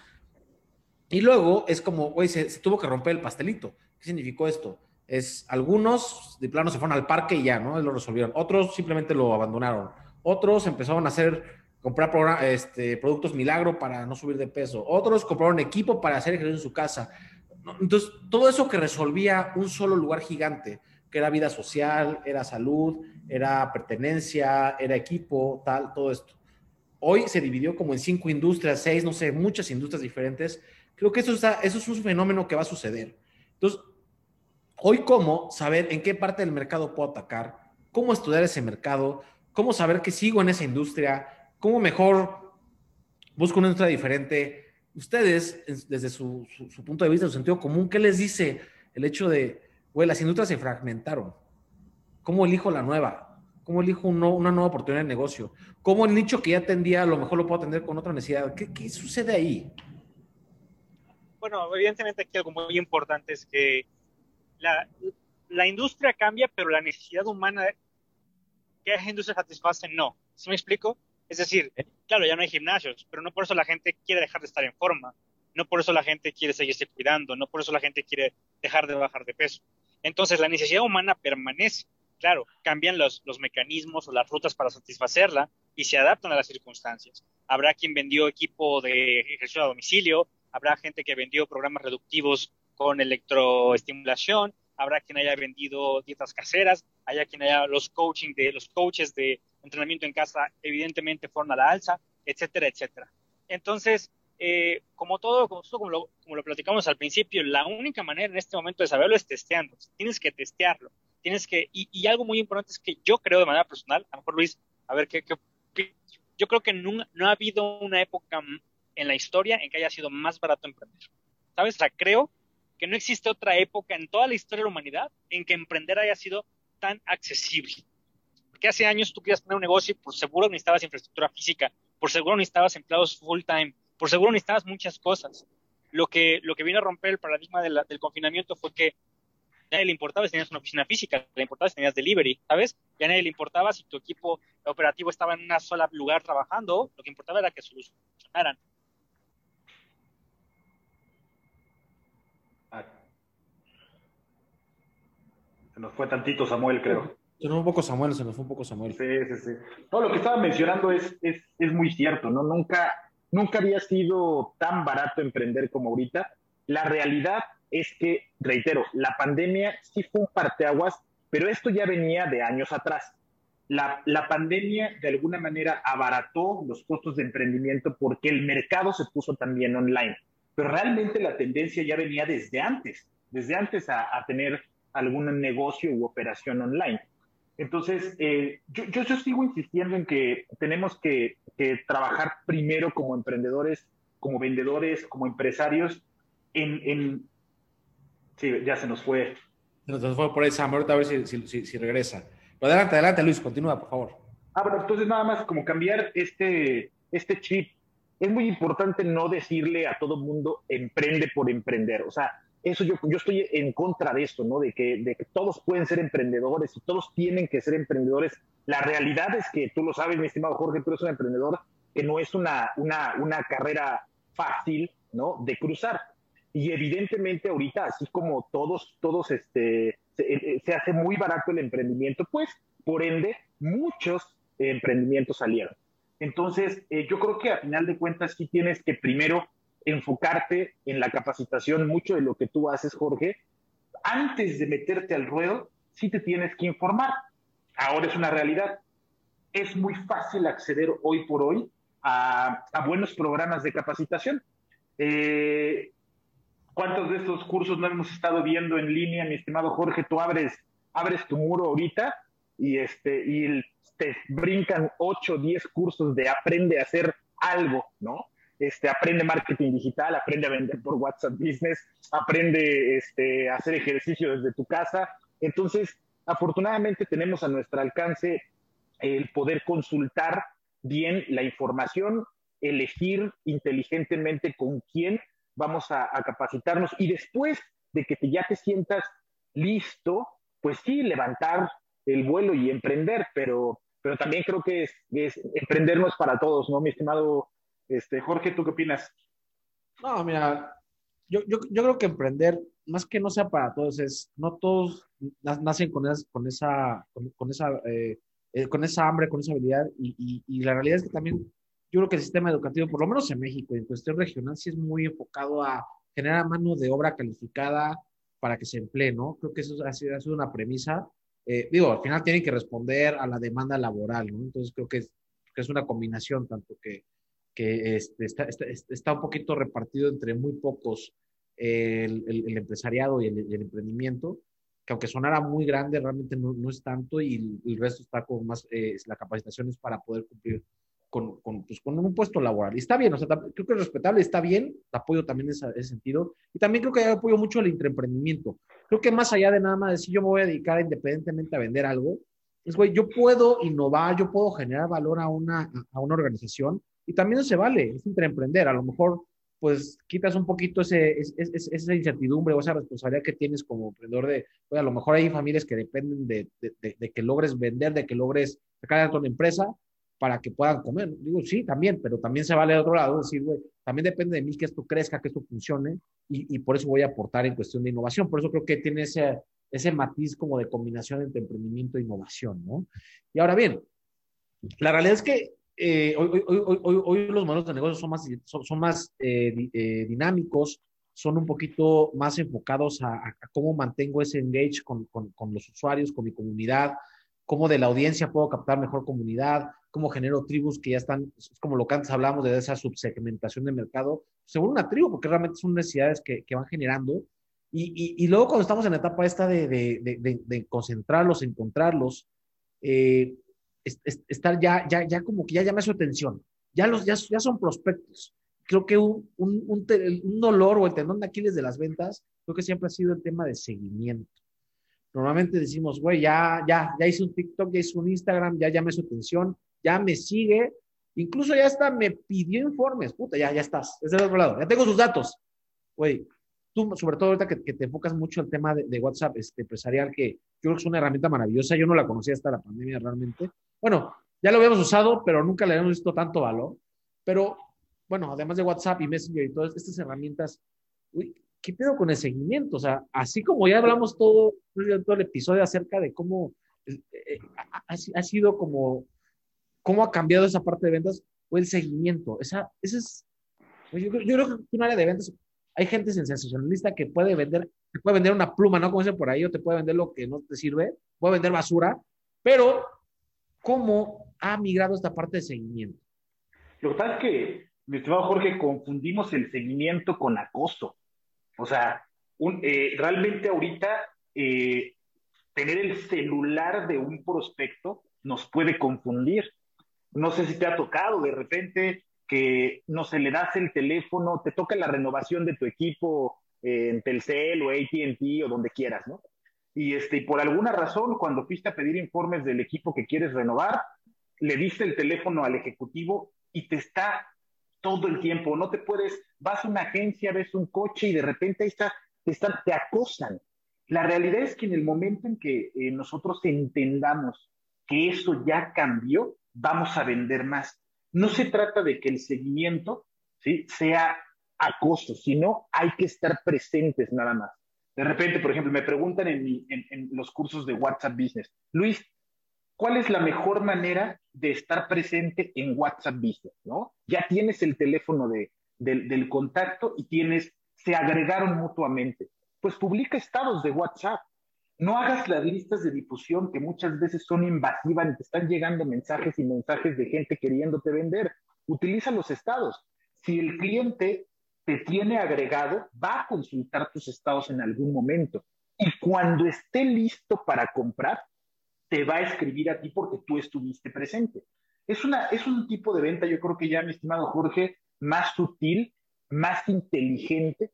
Y luego es como, güey, se, se, tuvo que romper el pastelito. ¿Qué significó esto? Es algunos de plano se fueron al parque y ya, ¿no? Lo resolvieron. Otros simplemente lo abandonaron. Otros empezaron a hacer comprar este, productos milagro para no subir de peso. Otros compraron equipo para hacer ejercicio en su casa. Entonces, todo eso que resolvía un solo lugar gigante, que era vida social, era salud, era pertenencia, era equipo, tal, todo esto. Hoy se dividió como en cinco industrias, seis, no sé, muchas industrias diferentes. Creo que eso, está, eso es un fenómeno que va a suceder. Entonces, hoy cómo saber en qué parte del mercado puedo atacar, cómo estudiar ese mercado, cómo saber que sigo en esa industria, ¿Cómo mejor busco una industria diferente? Ustedes, desde su, punto de vista, su sentido común, ¿qué les dice el hecho de, güey, las industrias se fragmentaron? ¿Cómo elijo la nueva? ¿Cómo elijo una nueva oportunidad de negocio? ¿Cómo el nicho que ya atendía a lo mejor lo puedo atender con otra necesidad? ¿Qué, sucede ahí? Bueno, evidentemente aquí algo muy importante es que la, la industria cambia, pero la necesidad humana que esa industria satisface no. ¿Sí me explico? Es decir, claro, ya no hay gimnasios, pero no por eso la gente quiere dejar de estar en forma, no por eso la gente quiere seguirse cuidando, no por eso la gente quiere dejar de bajar de peso. Entonces, la necesidad humana permanece. Claro, cambian los, los mecanismos o las rutas para satisfacerla y se adaptan a las circunstancias. Habrá quien vendió equipo de ejercicio a domicilio, habrá gente que vendió programas reductivos con electroestimulación, habrá quien haya vendido dietas caseras, haya quien haya los coaching de los coaches de entrenamiento en casa, evidentemente fueron a la alza, etcétera, etcétera. Entonces, eh, como todo, como, lo, como lo platicamos al principio, la única manera en este momento de saberlo es testeando. Tienes que testearlo. Tienes que, y, algo muy importante es que yo creo de manera personal, a lo mejor Luis, a ver qué, yo creo que no, no, ha habido una época en la historia en que haya sido más barato emprender. ¿Sabes? O sea, creo que no existe otra época en toda la historia de la humanidad en que emprender haya sido tan accesible. Porque hace años tú querías poner un negocio y por seguro necesitabas infraestructura física, por seguro necesitabas empleados full time, por seguro necesitabas muchas cosas. Lo que, lo que vino a romper el paradigma del confinamiento fue que a nadie le importaba si tenías una oficina física, le importaba si tenías delivery, ¿sabes? Y a nadie le importaba si tu equipo operativo estaba en un solo lugar trabajando, lo que importaba era que solucionaran. Se nos fue tantito Samuel, creo. Fue un poco Samuel, se nos fue un poco Samuel. Sí, sí, sí. Todo lo que estaba mencionando es, es, es muy cierto, ¿no? Nunca, nunca había sido tan barato emprender como ahorita. La realidad es que, reitero, la pandemia sí fue un parteaguas, pero esto ya venía de años atrás. La, la, pandemia de alguna manera abarató los costos de emprendimiento porque el mercado se puso también online. Pero realmente la tendencia ya venía desde antes, desde antes a, a tener algún negocio u operación online. Entonces, eh, yo, yo, sigo insistiendo en que tenemos que, trabajar primero como emprendedores, como vendedores, como empresarios, en, en... Sí, ya se nos fue. Se nos fue por ahí, Sam. Ahorita a ver si, si, si, regresa. Pero adelante, adelante, Luis, continúa, por favor. Ah, bueno, entonces nada más como cambiar este, este chip. Es muy importante no decirle a todo mundo emprende por emprender. O sea, eso yo, yo estoy en contra de esto, ¿no? De que, de que todos pueden ser emprendedores y todos tienen que ser emprendedores. La realidad es que tú lo sabes, mi estimado Jorge, tú eres un emprendedor que no es una, una, una carrera fácil, ¿no? De cruzar. Y evidentemente ahorita, así como todos, todos, este, se, eh, se hace muy barato el emprendimiento, pues, por ende, muchos emprendimientos salieron. Entonces, eh, yo creo que a final de cuentas sí tienes que primero enfocarte en la capacitación, mucho de lo que tú haces, Jorge, antes de meterte al ruedo, sí te tienes que informar. Ahora es una realidad. Es muy fácil acceder hoy por hoy a, buenos programas de capacitación. Eh, ¿Cuántos de estos cursos no hemos estado viendo en línea, mi estimado Jorge? Tú abres, abres tu muro ahorita y, este, y te brincan 8 o 10 cursos de aprende a hacer algo, ¿no? Este, aprende marketing digital, aprende a vender por WhatsApp Business, aprende este, a hacer ejercicio desde tu casa. Entonces, afortunadamente tenemos a nuestro alcance el poder consultar bien la información, elegir inteligentemente con quién vamos a, capacitarnos y después de que ya te sientas listo, pues sí, levantar el vuelo y emprender, pero, pero también creo que es, es para todos, ¿no, mi estimado este, Jorge, ¿tú qué opinas? No, mira, yo, yo, yo, creo que emprender, más que no sea para todos, es, no todos nacen con, con esa, con, esa, eh, eh, con esa hambre, con esa habilidad, y, y, la realidad es que también yo creo que el sistema educativo, por lo menos en México, en cuestión regional, sí es muy enfocado a generar mano de obra calificada para que se emplee, ¿no? Creo que eso ha sido, ha sido una premisa. Eh, digo, al final tienen que responder a la demanda laboral, ¿no? Entonces creo que es, que es una combinación, tanto que que este, está, un poquito repartido entre muy pocos el, el, empresariado y el, emprendimiento, que aunque sonara muy grande, realmente no, es tanto y el, resto está con más, eh, la capacitación es para poder cumplir pues, con, un puesto laboral. Y está bien, o sea, creo que es respetable, está bien, apoyo también ese, ese sentido. Y también creo que apoyo mucho el intraemprendimiento. Creo que más allá de nada más decir yo me voy a dedicar independientemente a vender algo, es, güey, yo puedo innovar, yo puedo generar valor a una, a una organización y también se vale, es emprender. A lo mejor, pues, quitas un poquito ese, esa incertidumbre o esa responsabilidad que tienes como emprendedor de, a lo mejor hay familias que dependen de, de, que logres vender, de que logres sacar a tu empresa para que puedan comer. Digo, sí, también, pero también se vale de otro lado decir, güey, también depende de mí que esto crezca, que esto funcione y, y, por eso voy a aportar en cuestión de innovación. Por eso creo que tiene ese, ese matiz como de combinación entre emprendimiento e innovación, ¿no? Y ahora bien, la realidad es que eh, hoy, hoy, hoy, hoy, los modelos de negocio son más, son, más eh, eh, dinámicos, son un poquito más enfocados a, cómo mantengo ese engage con, con, con, los usuarios, con mi comunidad. cómo de la audiencia puedo captar mejor comunidad, cómo genero tribus que ya están, es como lo que antes hablábamos de esa subsegmentación de mercado, según una tribu, porque realmente son necesidades que, que van generando. Y, y, y, luego cuando estamos en la etapa esta de, de, de, de concentrarlos, encontrarlos, eh, estar ya, ya, ya como que ya llama su atención, ya, los, ya, ya son prospectos. Creo que un, un, un, un dolor o el tendón de Aquiles de las ventas, creo que siempre ha sido el tema de seguimiento. Normalmente decimos, güey, ya, ya, ya hice un TikTok, ya hice un Instagram, ya llamé su atención, ya me sigue, incluso ya hasta me pidió informes, puta, ya, ya estás, es del otro lado, ya tengo sus datos. Güey, tú, sobre todo ahorita que, que te enfocas mucho el tema de, de, WhatsApp este, empresarial, que yo creo que es una herramienta maravillosa, yo no la conocía hasta la pandemia realmente. Bueno, ya lo habíamos usado, pero nunca le habíamos visto tanto valor. Pero, bueno, además de WhatsApp y Messenger y todas estas herramientas, uy, ¿qué pedo con el seguimiento? O sea, así como ya hablamos todo, todo el episodio acerca de cómo eh, eh, ha, ha, sido como, cómo ha cambiado esa parte de ventas, o el seguimiento. Esa, ese es, yo, yo creo que un área de ventas, hay gente sensacionalista que puede vender, puede vender una pluma, ¿no? Como dicen por ahí, o te puede vender lo que no te sirve, puede vender basura, pero ¿cómo ha migrado esta parte de seguimiento? Lo que pasa es que, mi estimado Jorge, confundimos el seguimiento con acoso. O sea, eh, realmente ahorita eh, tener el celular de un prospecto nos puede confundir. No sé si te ha tocado de repente que no se le das el teléfono, te toca la renovación de tu equipo en Telcel o ATT o donde quieras, ¿no? Y este, por alguna razón, cuando fuiste a pedir informes del equipo que quieres renovar, le diste el teléfono al ejecutivo y te está todo el tiempo, no te puedes, vas a una agencia, ves un coche y de repente ahí está, te, están, te acosan. La realidad es que en el momento en que eh, nosotros entendamos que eso ya cambió, vamos a vender más. No se trata de que el seguimiento ¿sí? sea acoso, sino hay que estar presentes nada más. De repente, por ejemplo, me preguntan en, los cursos de WhatsApp Business, Luis, ¿cuál es la mejor manera de estar presente en WhatsApp Business? ¿no? Ya tienes el teléfono de, de, del contacto y tienes, se agregaron mutuamente. Pues publica estados de WhatsApp. No hagas las listas de difusión que muchas veces son invasivas y te están llegando mensajes y mensajes de gente queriéndote vender. Utiliza los estados. Si el cliente te tiene agregado, va a consultar tus estados en algún momento. Y cuando esté listo para comprar, te va a escribir a ti porque tú estuviste presente. Es, una, es un tipo de venta, yo creo que ya, mi estimado Jorge, más sutil, más inteligente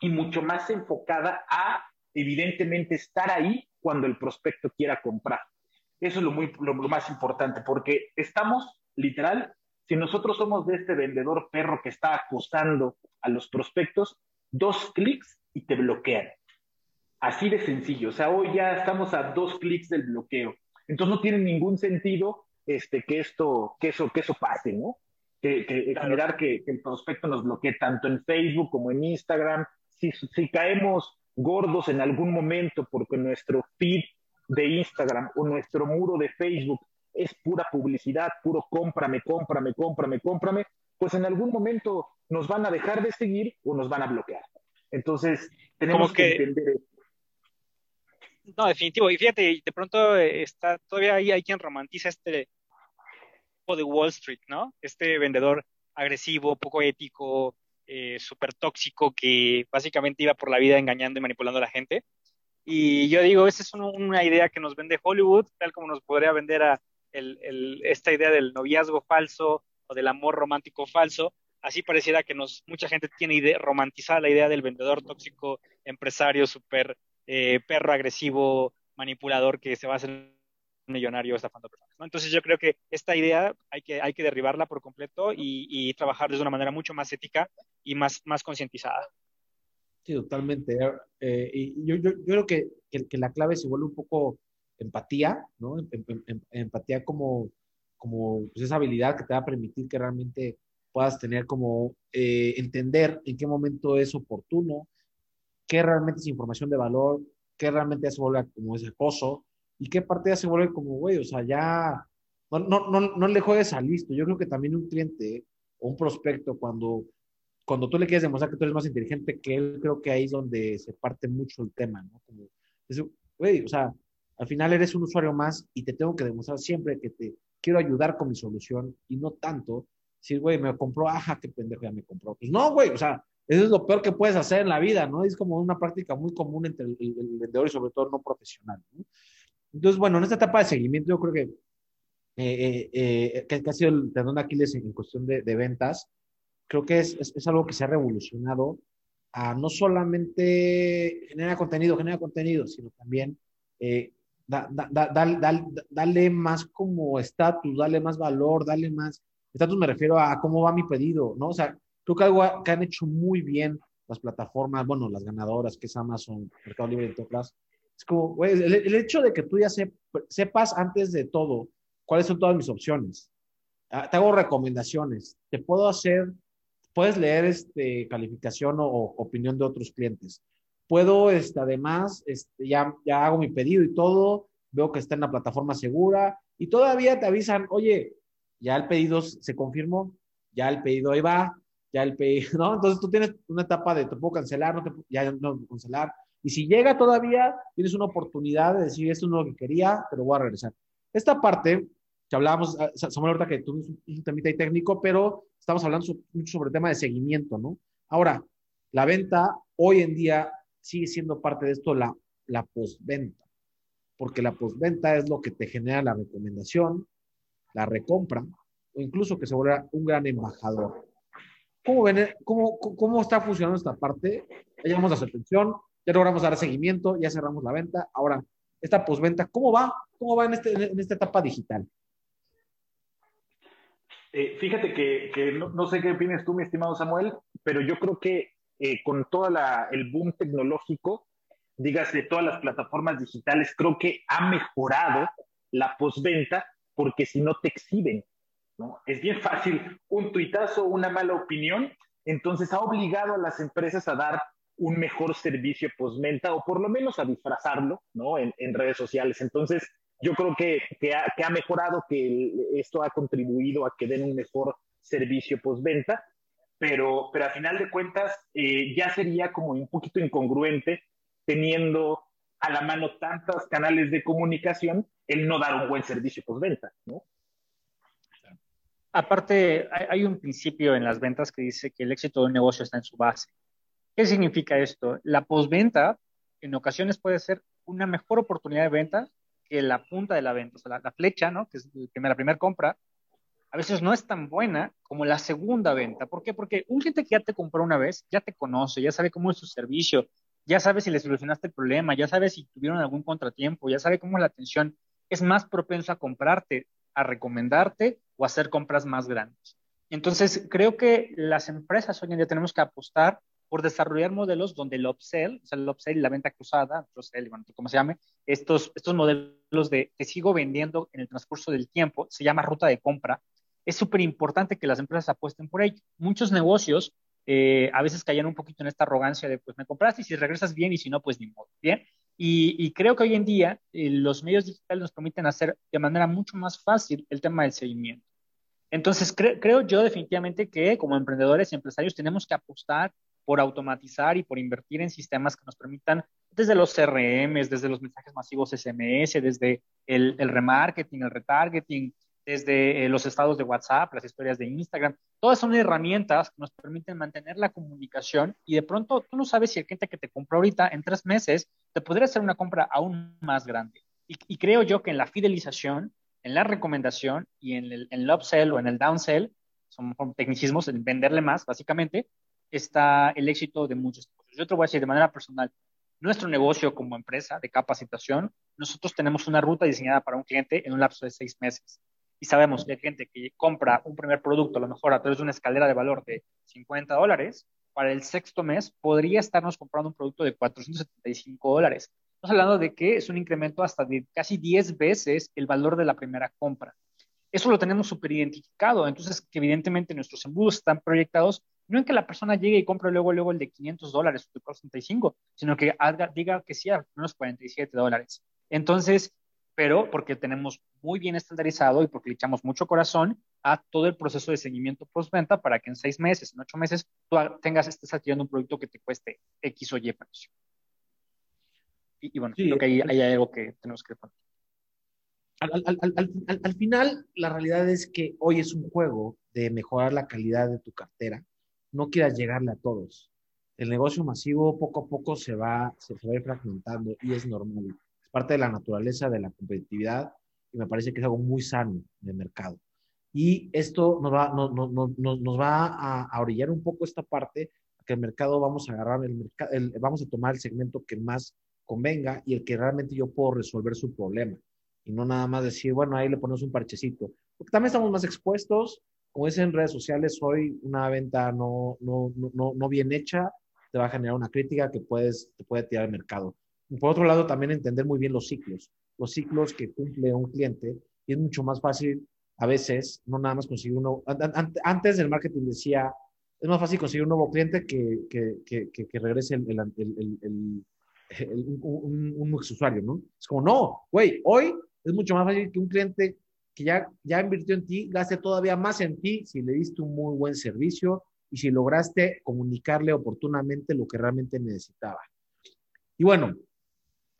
y mucho más enfocada a, evidentemente, estar ahí cuando el prospecto quiera comprar. Eso es lo, lo más importante, porque estamos, literal, si nosotros somos de este vendedor perro que está acosando a los prospectos, dos clics y te bloquean. Así de sencillo. O sea, hoy ya estamos a dos clics del bloqueo. Entonces no tiene ningún sentido este, que esto, que eso, que eso pase, ¿no? Que, que claro. generar que, que, el prospecto nos bloquee tanto en Facebook como en Instagram. Si, si caemos gordos en algún momento porque nuestro feed de Instagram o nuestro muro de Facebook es pura publicidad, puro cómprame, cómprame, cómprame, cómprame, pues en algún momento nos van a dejar de seguir o nos van a bloquear. Entonces, tenemos que, que, entender. No, definitivo. Y fíjate, de pronto está, todavía hay, hay quien romantiza este de Wall Street, ¿no? Este vendedor agresivo, poco ético, eh, súper tóxico, que básicamente iba por la vida engañando y manipulando a la gente. Y yo digo, esa es una idea que nos vende Hollywood, tal como nos podría vender a el, esta idea del noviazgo falso o del amor romántico falso. Así pareciera que nos, mucha gente tiene idea, romantizada la idea del vendedor tóxico, empresario súper eh, perro agresivo, manipulador que se va a hacer millonario estafando personas. ¿no? Entonces yo creo que esta idea hay que, hay que derribarla por completo y, trabajar de una manera mucho más ética y más, más concientizada. Sí, totalmente. Eh, y yo, yo, yo, creo que, que, la clave se vuelve un poco empatía, ¿no? Em, em, em, empatía como, como pues esa habilidad que te va a permitir que realmente puedas tener como eh, entender en qué momento es oportuno, qué realmente es información de valor, qué realmente se vuelve como ese acoso y qué parte ya se vuelve como, güey, o sea, ya no, no, no, no le juegues a listo. Yo creo que también un cliente o un prospecto cuando cuando tú le quieres demostrar que tú eres más inteligente que él, creo que ahí es donde se parte mucho el tema, ¿no? Güey, o sea, Al final eres un usuario más y te tengo que demostrar siempre que te quiero ayudar con mi solución y no tanto decir, güey, me compró, ajá, qué pendejo ya me compró. Pues no, güey, o sea, eso es lo peor que puedes hacer en la vida, ¿no? Es como una práctica muy común entre el, vendedor y sobre todo no profesional. ¿no? Entonces, bueno, en esta etapa de seguimiento yo creo que, eh, eh, que, ha sido el tendón de Aquiles en, cuestión de, ventas, creo que es, es, es, algo que se ha revolucionado a no solamente generar contenido, genera contenido, sino también eh, da, da, da, darle más como estatus, darle más valor, darle más... Estatus me refiero a cómo va mi pedido, ¿no? O sea, creo que algo que han hecho muy bien las plataformas, bueno, las ganadoras, que es Amazon, Mercado Libre y Toplas, es como, güey, el, hecho de que tú ya sepas antes de todo cuáles son todas mis opciones. Ah, te hago recomendaciones, te puedo hacer, puedes leer este, calificación o, opinión de otros clientes. Puedo, este, además, este, ya, ya hago mi pedido y todo, veo que está en la plataforma segura y todavía te avisan, oye, ya el pedido se confirmó, ya el pedido ahí va, ya el pedido, ¿no? Entonces tú tienes una etapa de te puedo cancelar, no te ya no puedo cancelar. Y si llega todavía, tienes una oportunidad de decir, esto no es lo que quería, pero voy a regresar. Esta parte, que hablábamos, ah, Samuel, ahorita que tuvimos un temita ahí técnico, pero estamos hablando mucho sobre el tema de seguimiento, ¿no? Ahora, la venta hoy en día sigue siendo parte de esto la, la postventa, porque la postventa es lo que te genera la recomendación, la recompra, o incluso que se vuelva un gran embajador. ¿Cómo, ven, cómo, cómo está funcionando esta parte? Ya llegamos a su ya logramos dar seguimiento, ya cerramos la venta. Ahora, esta postventa, ¿cómo va? ¿Cómo va en, este, en esta etapa digital? Eh, fíjate que, no, sé qué opinas tú, mi estimado Samuel, pero yo creo que eh, con todo el boom tecnológico, digas de todas las plataformas digitales, creo que ha mejorado la postventa porque si no te exhiben. Es bien fácil un tuitazo, una mala opinión, entonces ha obligado a las empresas a dar un mejor servicio postventa o por lo menos a disfrazarlo ¿no? en, redes sociales. Entonces, yo creo que, que, ha, mejorado, que esto ha contribuido a que den un mejor servicio postventa, pero, pero a final de cuentas eh, ya sería como un poquito incongruente teniendo a la mano tantos canales de comunicación el no dar un buen servicio postventa, ¿no? Aparte, hay, un principio en las ventas que dice que el éxito de un negocio está en su base. ¿Qué significa esto? La postventa en ocasiones puede ser una mejor oportunidad de venta que la punta de la venta, o sea, la, flecha, ¿no? Que es la primera compra, a veces no es tan buena como la segunda venta. ¿Por qué? Porque un cliente que ya te compró una vez, ya te conoce, ya sabe cómo es su servicio, ya sabe si le solucionaste el problema, ya sabe si tuvieron algún contratiempo, ya sabe cómo es la atención, es más propenso a comprarte, a recomendarte o hacer compras más grandes. Entonces, creo que las empresas hoy en día tenemos que apostar por desarrollar modelos donde el upsell, o sea, el upsell y la venta cruzada, upsell, bueno, como se llame, estos, estos modelos de te sigo vendiendo en el transcurso del tiempo, se llama ruta de compra, es súper importante que las empresas apuesten por ello. Muchos negocios eh, a veces caían un poquito en esta arrogancia de, pues me compraste y si regresas bien y si no, pues ni modo, ¿bien? Y, creo que hoy en día eh, los medios digitales nos permiten hacer de manera mucho más fácil el tema del seguimiento. Entonces, creo yo definitivamente que como emprendedores y empresarios tenemos que apostar por automatizar y por invertir en sistemas que nos permitan, desde los CRM, desde los mensajes masivos SMS, desde el, remarketing, el retargeting, desde eh, los estados de WhatsApp, las historias de Instagram, todas son herramientas que nos permiten mantener la comunicación y de pronto tú no sabes si el cliente que te compró ahorita en tres meses te podría hacer una compra aún más grande. y creo yo que en la fidelización en la recomendación y en el, en upsell o en el downsell, son tecnicismos, en venderle más, básicamente, está el éxito de muchos. Yo te voy a decir de manera personal, nuestro negocio como empresa de capacitación, nosotros tenemos una ruta diseñada para un cliente en un lapso de seis meses. Y sabemos que hay gente que compra un primer producto, a lo mejor a través de una escalera de valor de 50 dólares, para el sexto mes podría estarnos comprando un producto de 475 dólares. Estamos hablando de que es un incremento hasta de casi 10 veces el valor de la primera compra. Eso lo tenemos súper identificado. Entonces, que evidentemente nuestros embudos están proyectados no en que la persona llegue y compre luego, luego el de 500 dólares o de 45, sino que diga que sí a unos 47 dólares. Entonces, pero porque tenemos muy bien estandarizado y porque le echamos mucho corazón a todo el proceso de seguimiento postventa para que en seis meses, en ocho meses, tú tengas, estés adquiriendo un producto que te cueste X o Y precio. Y, bueno, creo que ahí hay algo que tenemos que al, al, al, final, la realidad es que hoy es un juego de mejorar la calidad de tu cartera. No quieras llegarle a todos. El negocio masivo poco a poco se va, se, va a ir fragmentando y es normal. Es parte de la naturaleza de la competitividad y me parece que es algo muy sano de mercado. Y esto nos va, no, no, no, nos va a, a, orillar un poco esta parte, que el mercado vamos a agarrar, el, el, vamos a tomar el segmento que más convenga y el que realmente yo puedo resolver su problema. Y no nada más decir, bueno, ahí le ponemos un parchecito. Porque también estamos más expuestos, como dicen en redes sociales, hoy una venta no, no, no, no bien hecha te va a generar una crítica que puedes, te puede tirar al mercado. Por otro lado, también entender muy bien los ciclos, los ciclos que cumple un cliente. Y es mucho más fácil a veces, no nada más conseguir uno. Antes del marketing decía, es más fácil conseguir un nuevo cliente que, que, que, que regrese un, un, usuario, ¿no? Es como, no, güey, hoy es mucho más fácil que un cliente que ya, ya invirtió en ti gaste todavía más en ti si le diste un muy buen servicio y si lograste comunicarle oportunamente lo que realmente necesitaba. Y bueno,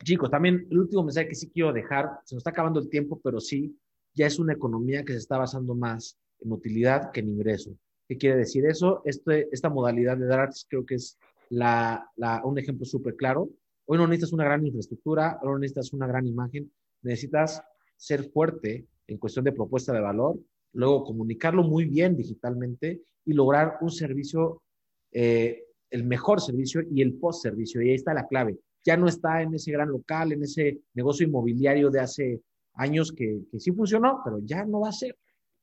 chicos, también el último mensaje que sí quiero dejar, se nos está acabando el tiempo, pero sí, ya es una economía que se está basando más en utilidad que en ingreso. ¿Qué quiere decir eso? Este, esta modalidad de dar creo que es la, la, un ejemplo súper claro. Hoy no necesitas una gran infraestructura, hoy no necesitas una gran imagen, necesitas ser fuerte en cuestión de propuesta de valor, luego comunicarlo muy bien digitalmente y lograr un servicio, eh, el mejor servicio y el post-servicio. Y ahí está la clave. Ya no está en ese gran local, en ese negocio inmobiliario de hace años que, que sí funcionó, pero ya no va a ser.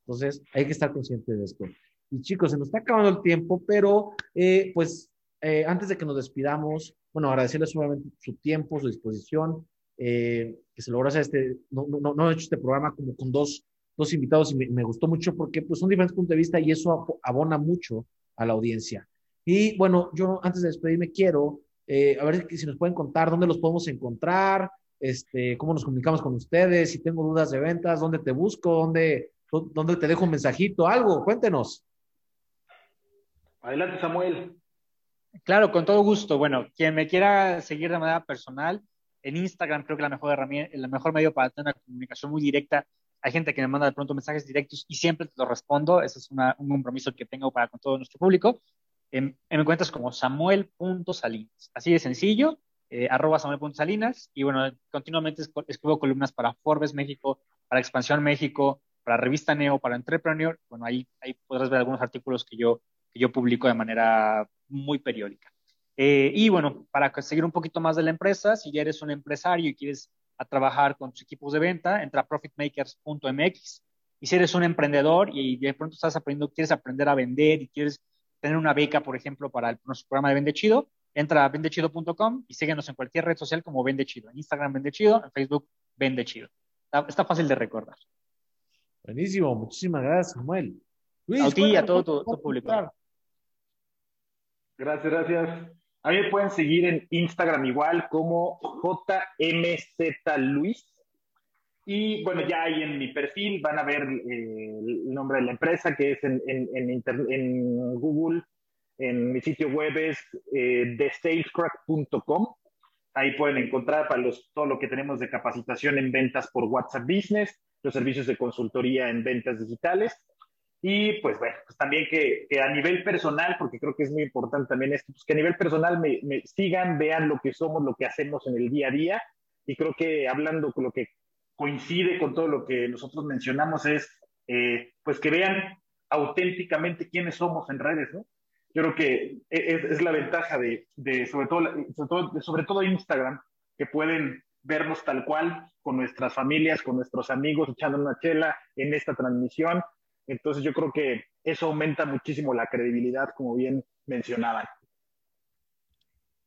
Entonces, hay que estar consciente de esto. Y chicos, se nos está acabando el tiempo, pero eh, pues eh, antes de que nos despidamos, bueno, agradecerles su tiempo, su disposición. Eh, que se logró hacer este, no, no, no, he hecho este programa como con dos, dos invitados y me, me, gustó mucho porque pues son diferentes puntos de vista y eso abona mucho a la audiencia. Y bueno, yo antes de despedirme quiero, eh, a ver si nos pueden contar dónde los podemos encontrar, este, cómo nos comunicamos con ustedes, si tengo dudas de ventas, dónde te busco, dónde, dónde te dejo un mensajito, algo, cuéntenos. Adelante, Samuel. Claro, con todo gusto. Bueno, quien me quiera seguir de manera personal, en Instagram creo que la mejor herramienta, el mejor medio para tener una comunicación muy directa. Hay gente que me manda de pronto mensajes directos y siempre te lo respondo. Ese es una, un compromiso que tengo para con todo nuestro público. En, me cuentas como samuel.salinas. Así de sencillo, eh, arroba samuel.salinas. Y bueno, continuamente escribo columnas para Forbes México, para Expansión México, para Revista Neo, para Entrepreneur. Bueno, ahí, ahí podrás ver algunos artículos que yo, que yo publico de manera muy periódica. Eh, y bueno, para seguir un poquito más de la empresa, si ya eres un empresario y quieres a trabajar con tus equipos de venta, entra a profitmakers.mx. Y si eres un emprendedor y de pronto estás aprendiendo, quieres aprender a vender y quieres tener una beca, por ejemplo, para el, nuestro programa de Vende Chido, entra a vendechido.com y síguenos en cualquier red social como Vende Chido. En Instagram Vende Chido, en Facebook Vende Chido. Está, está fácil de recordar. Buenísimo, muchísimas gracias, Samuel. Luis, a ti y a todo tu, tu público. Gracias, gracias. A mí me pueden seguir en Instagram igual como JMZLuis. Y bueno, ya ahí en mi perfil van a ver eh, el nombre de la empresa que es en, en, en, en Google. En mi sitio web es eh. Ahí pueden encontrar para los, todo lo que tenemos de capacitación en ventas por WhatsApp Business, los servicios de consultoría en ventas digitales y pues bueno, pues también que, que, a nivel personal, porque creo que es muy importante también esto, pues que a nivel personal me, me, sigan, vean lo que somos, lo que hacemos en el día a día. Y creo que hablando con lo que coincide con todo lo que nosotros mencionamos es, eh, pues que vean auténticamente quiénes somos en redes, ¿no? Yo creo que es, es la ventaja de, de sobre, todo, sobre, todo, sobre todo Instagram, que pueden vernos tal cual con nuestras familias, con nuestros amigos, echando una chela en esta transmisión, entonces yo creo que eso aumenta muchísimo la credibilidad, como bien mencionaban.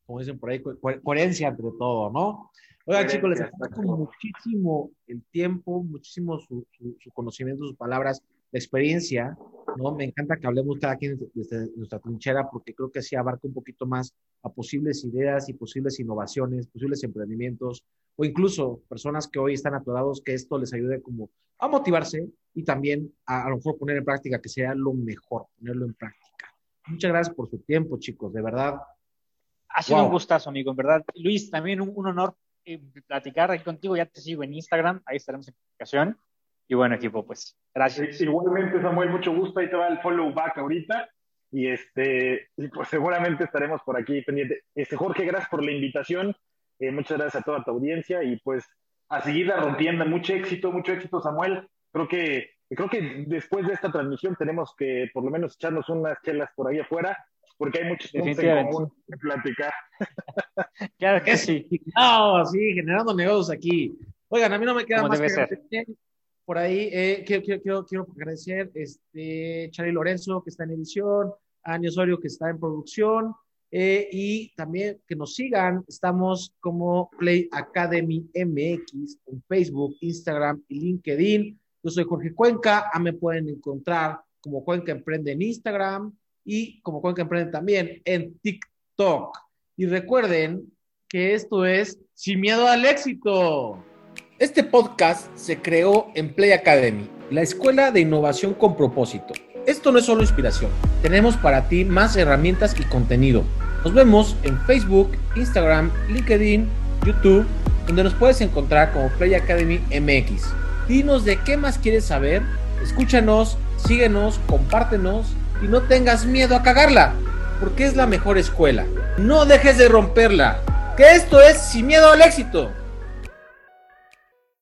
Como dicen por ahí, co coherencia entre todo, ¿no? Oigan, chicos, les agradezco muchísimo el tiempo, muchísimo su, su, su, conocimiento, sus palabras, la experiencia, ¿no? Me encanta que hablemos cada quien desde nuestra trinchera porque creo que así abarca un poquito más a posibles ideas y posibles innovaciones, posibles emprendimientos, o incluso personas que hoy están atorados, que esto les ayude como a motivarse y también a, a lo mejor poner en práctica, que sea lo mejor, ponerlo en práctica. Muchas gracias por su tiempo, chicos, de verdad. Ha sido wow. un gustazo, amigo, en verdad. Luis, también un, un, honor eh, platicar aquí contigo. Ya te sigo en Instagram, ahí estaremos en comunicación. Y bueno, equipo, pues gracias. Igualmente, Samuel, mucho gusto. Ahí te va el follow back ahorita. Y este, y pues seguramente estaremos por aquí pendiente. Este, Jorge, gracias por la invitación. Eh, muchas gracias a toda tu audiencia y pues a seguirla rompiendo. Mucho éxito, mucho éxito, Samuel. Creo que, creo que después de esta transmisión tenemos que por lo menos echarnos unas chelas por ahí afuera, porque hay muchos puntos en común que platicar. claro que sí. No, sí, generando negocios aquí. Oigan, a mí no me queda más que agradecer. Por ahí eh, quiero, quiero, quiero, agradecer este Charlie Lorenzo, que está en edición, a Osorio, que está en producción, eh, y también que nos sigan. Estamos como Play Academy MX en Facebook, Instagram y LinkedIn. Yo soy Jorge Cuenca. A me pueden encontrar como Cuenca Emprende en Instagram y como Cuenca Emprende también en TikTok. Y recuerden que esto es Sin Miedo al Éxito. Este podcast se creó en Play Academy, la escuela de innovación con propósito. Esto no es solo inspiración, tenemos para ti más herramientas y contenido nos vemos en Facebook, Instagram, LinkedIn, YouTube, donde nos puedes encontrar como Play Academy MX. Dinos de qué más quieres saber, escúchanos, síguenos, compártenos y no tengas miedo a cagarla, porque es la mejor escuela. No dejes de romperla, que esto es sin miedo al éxito.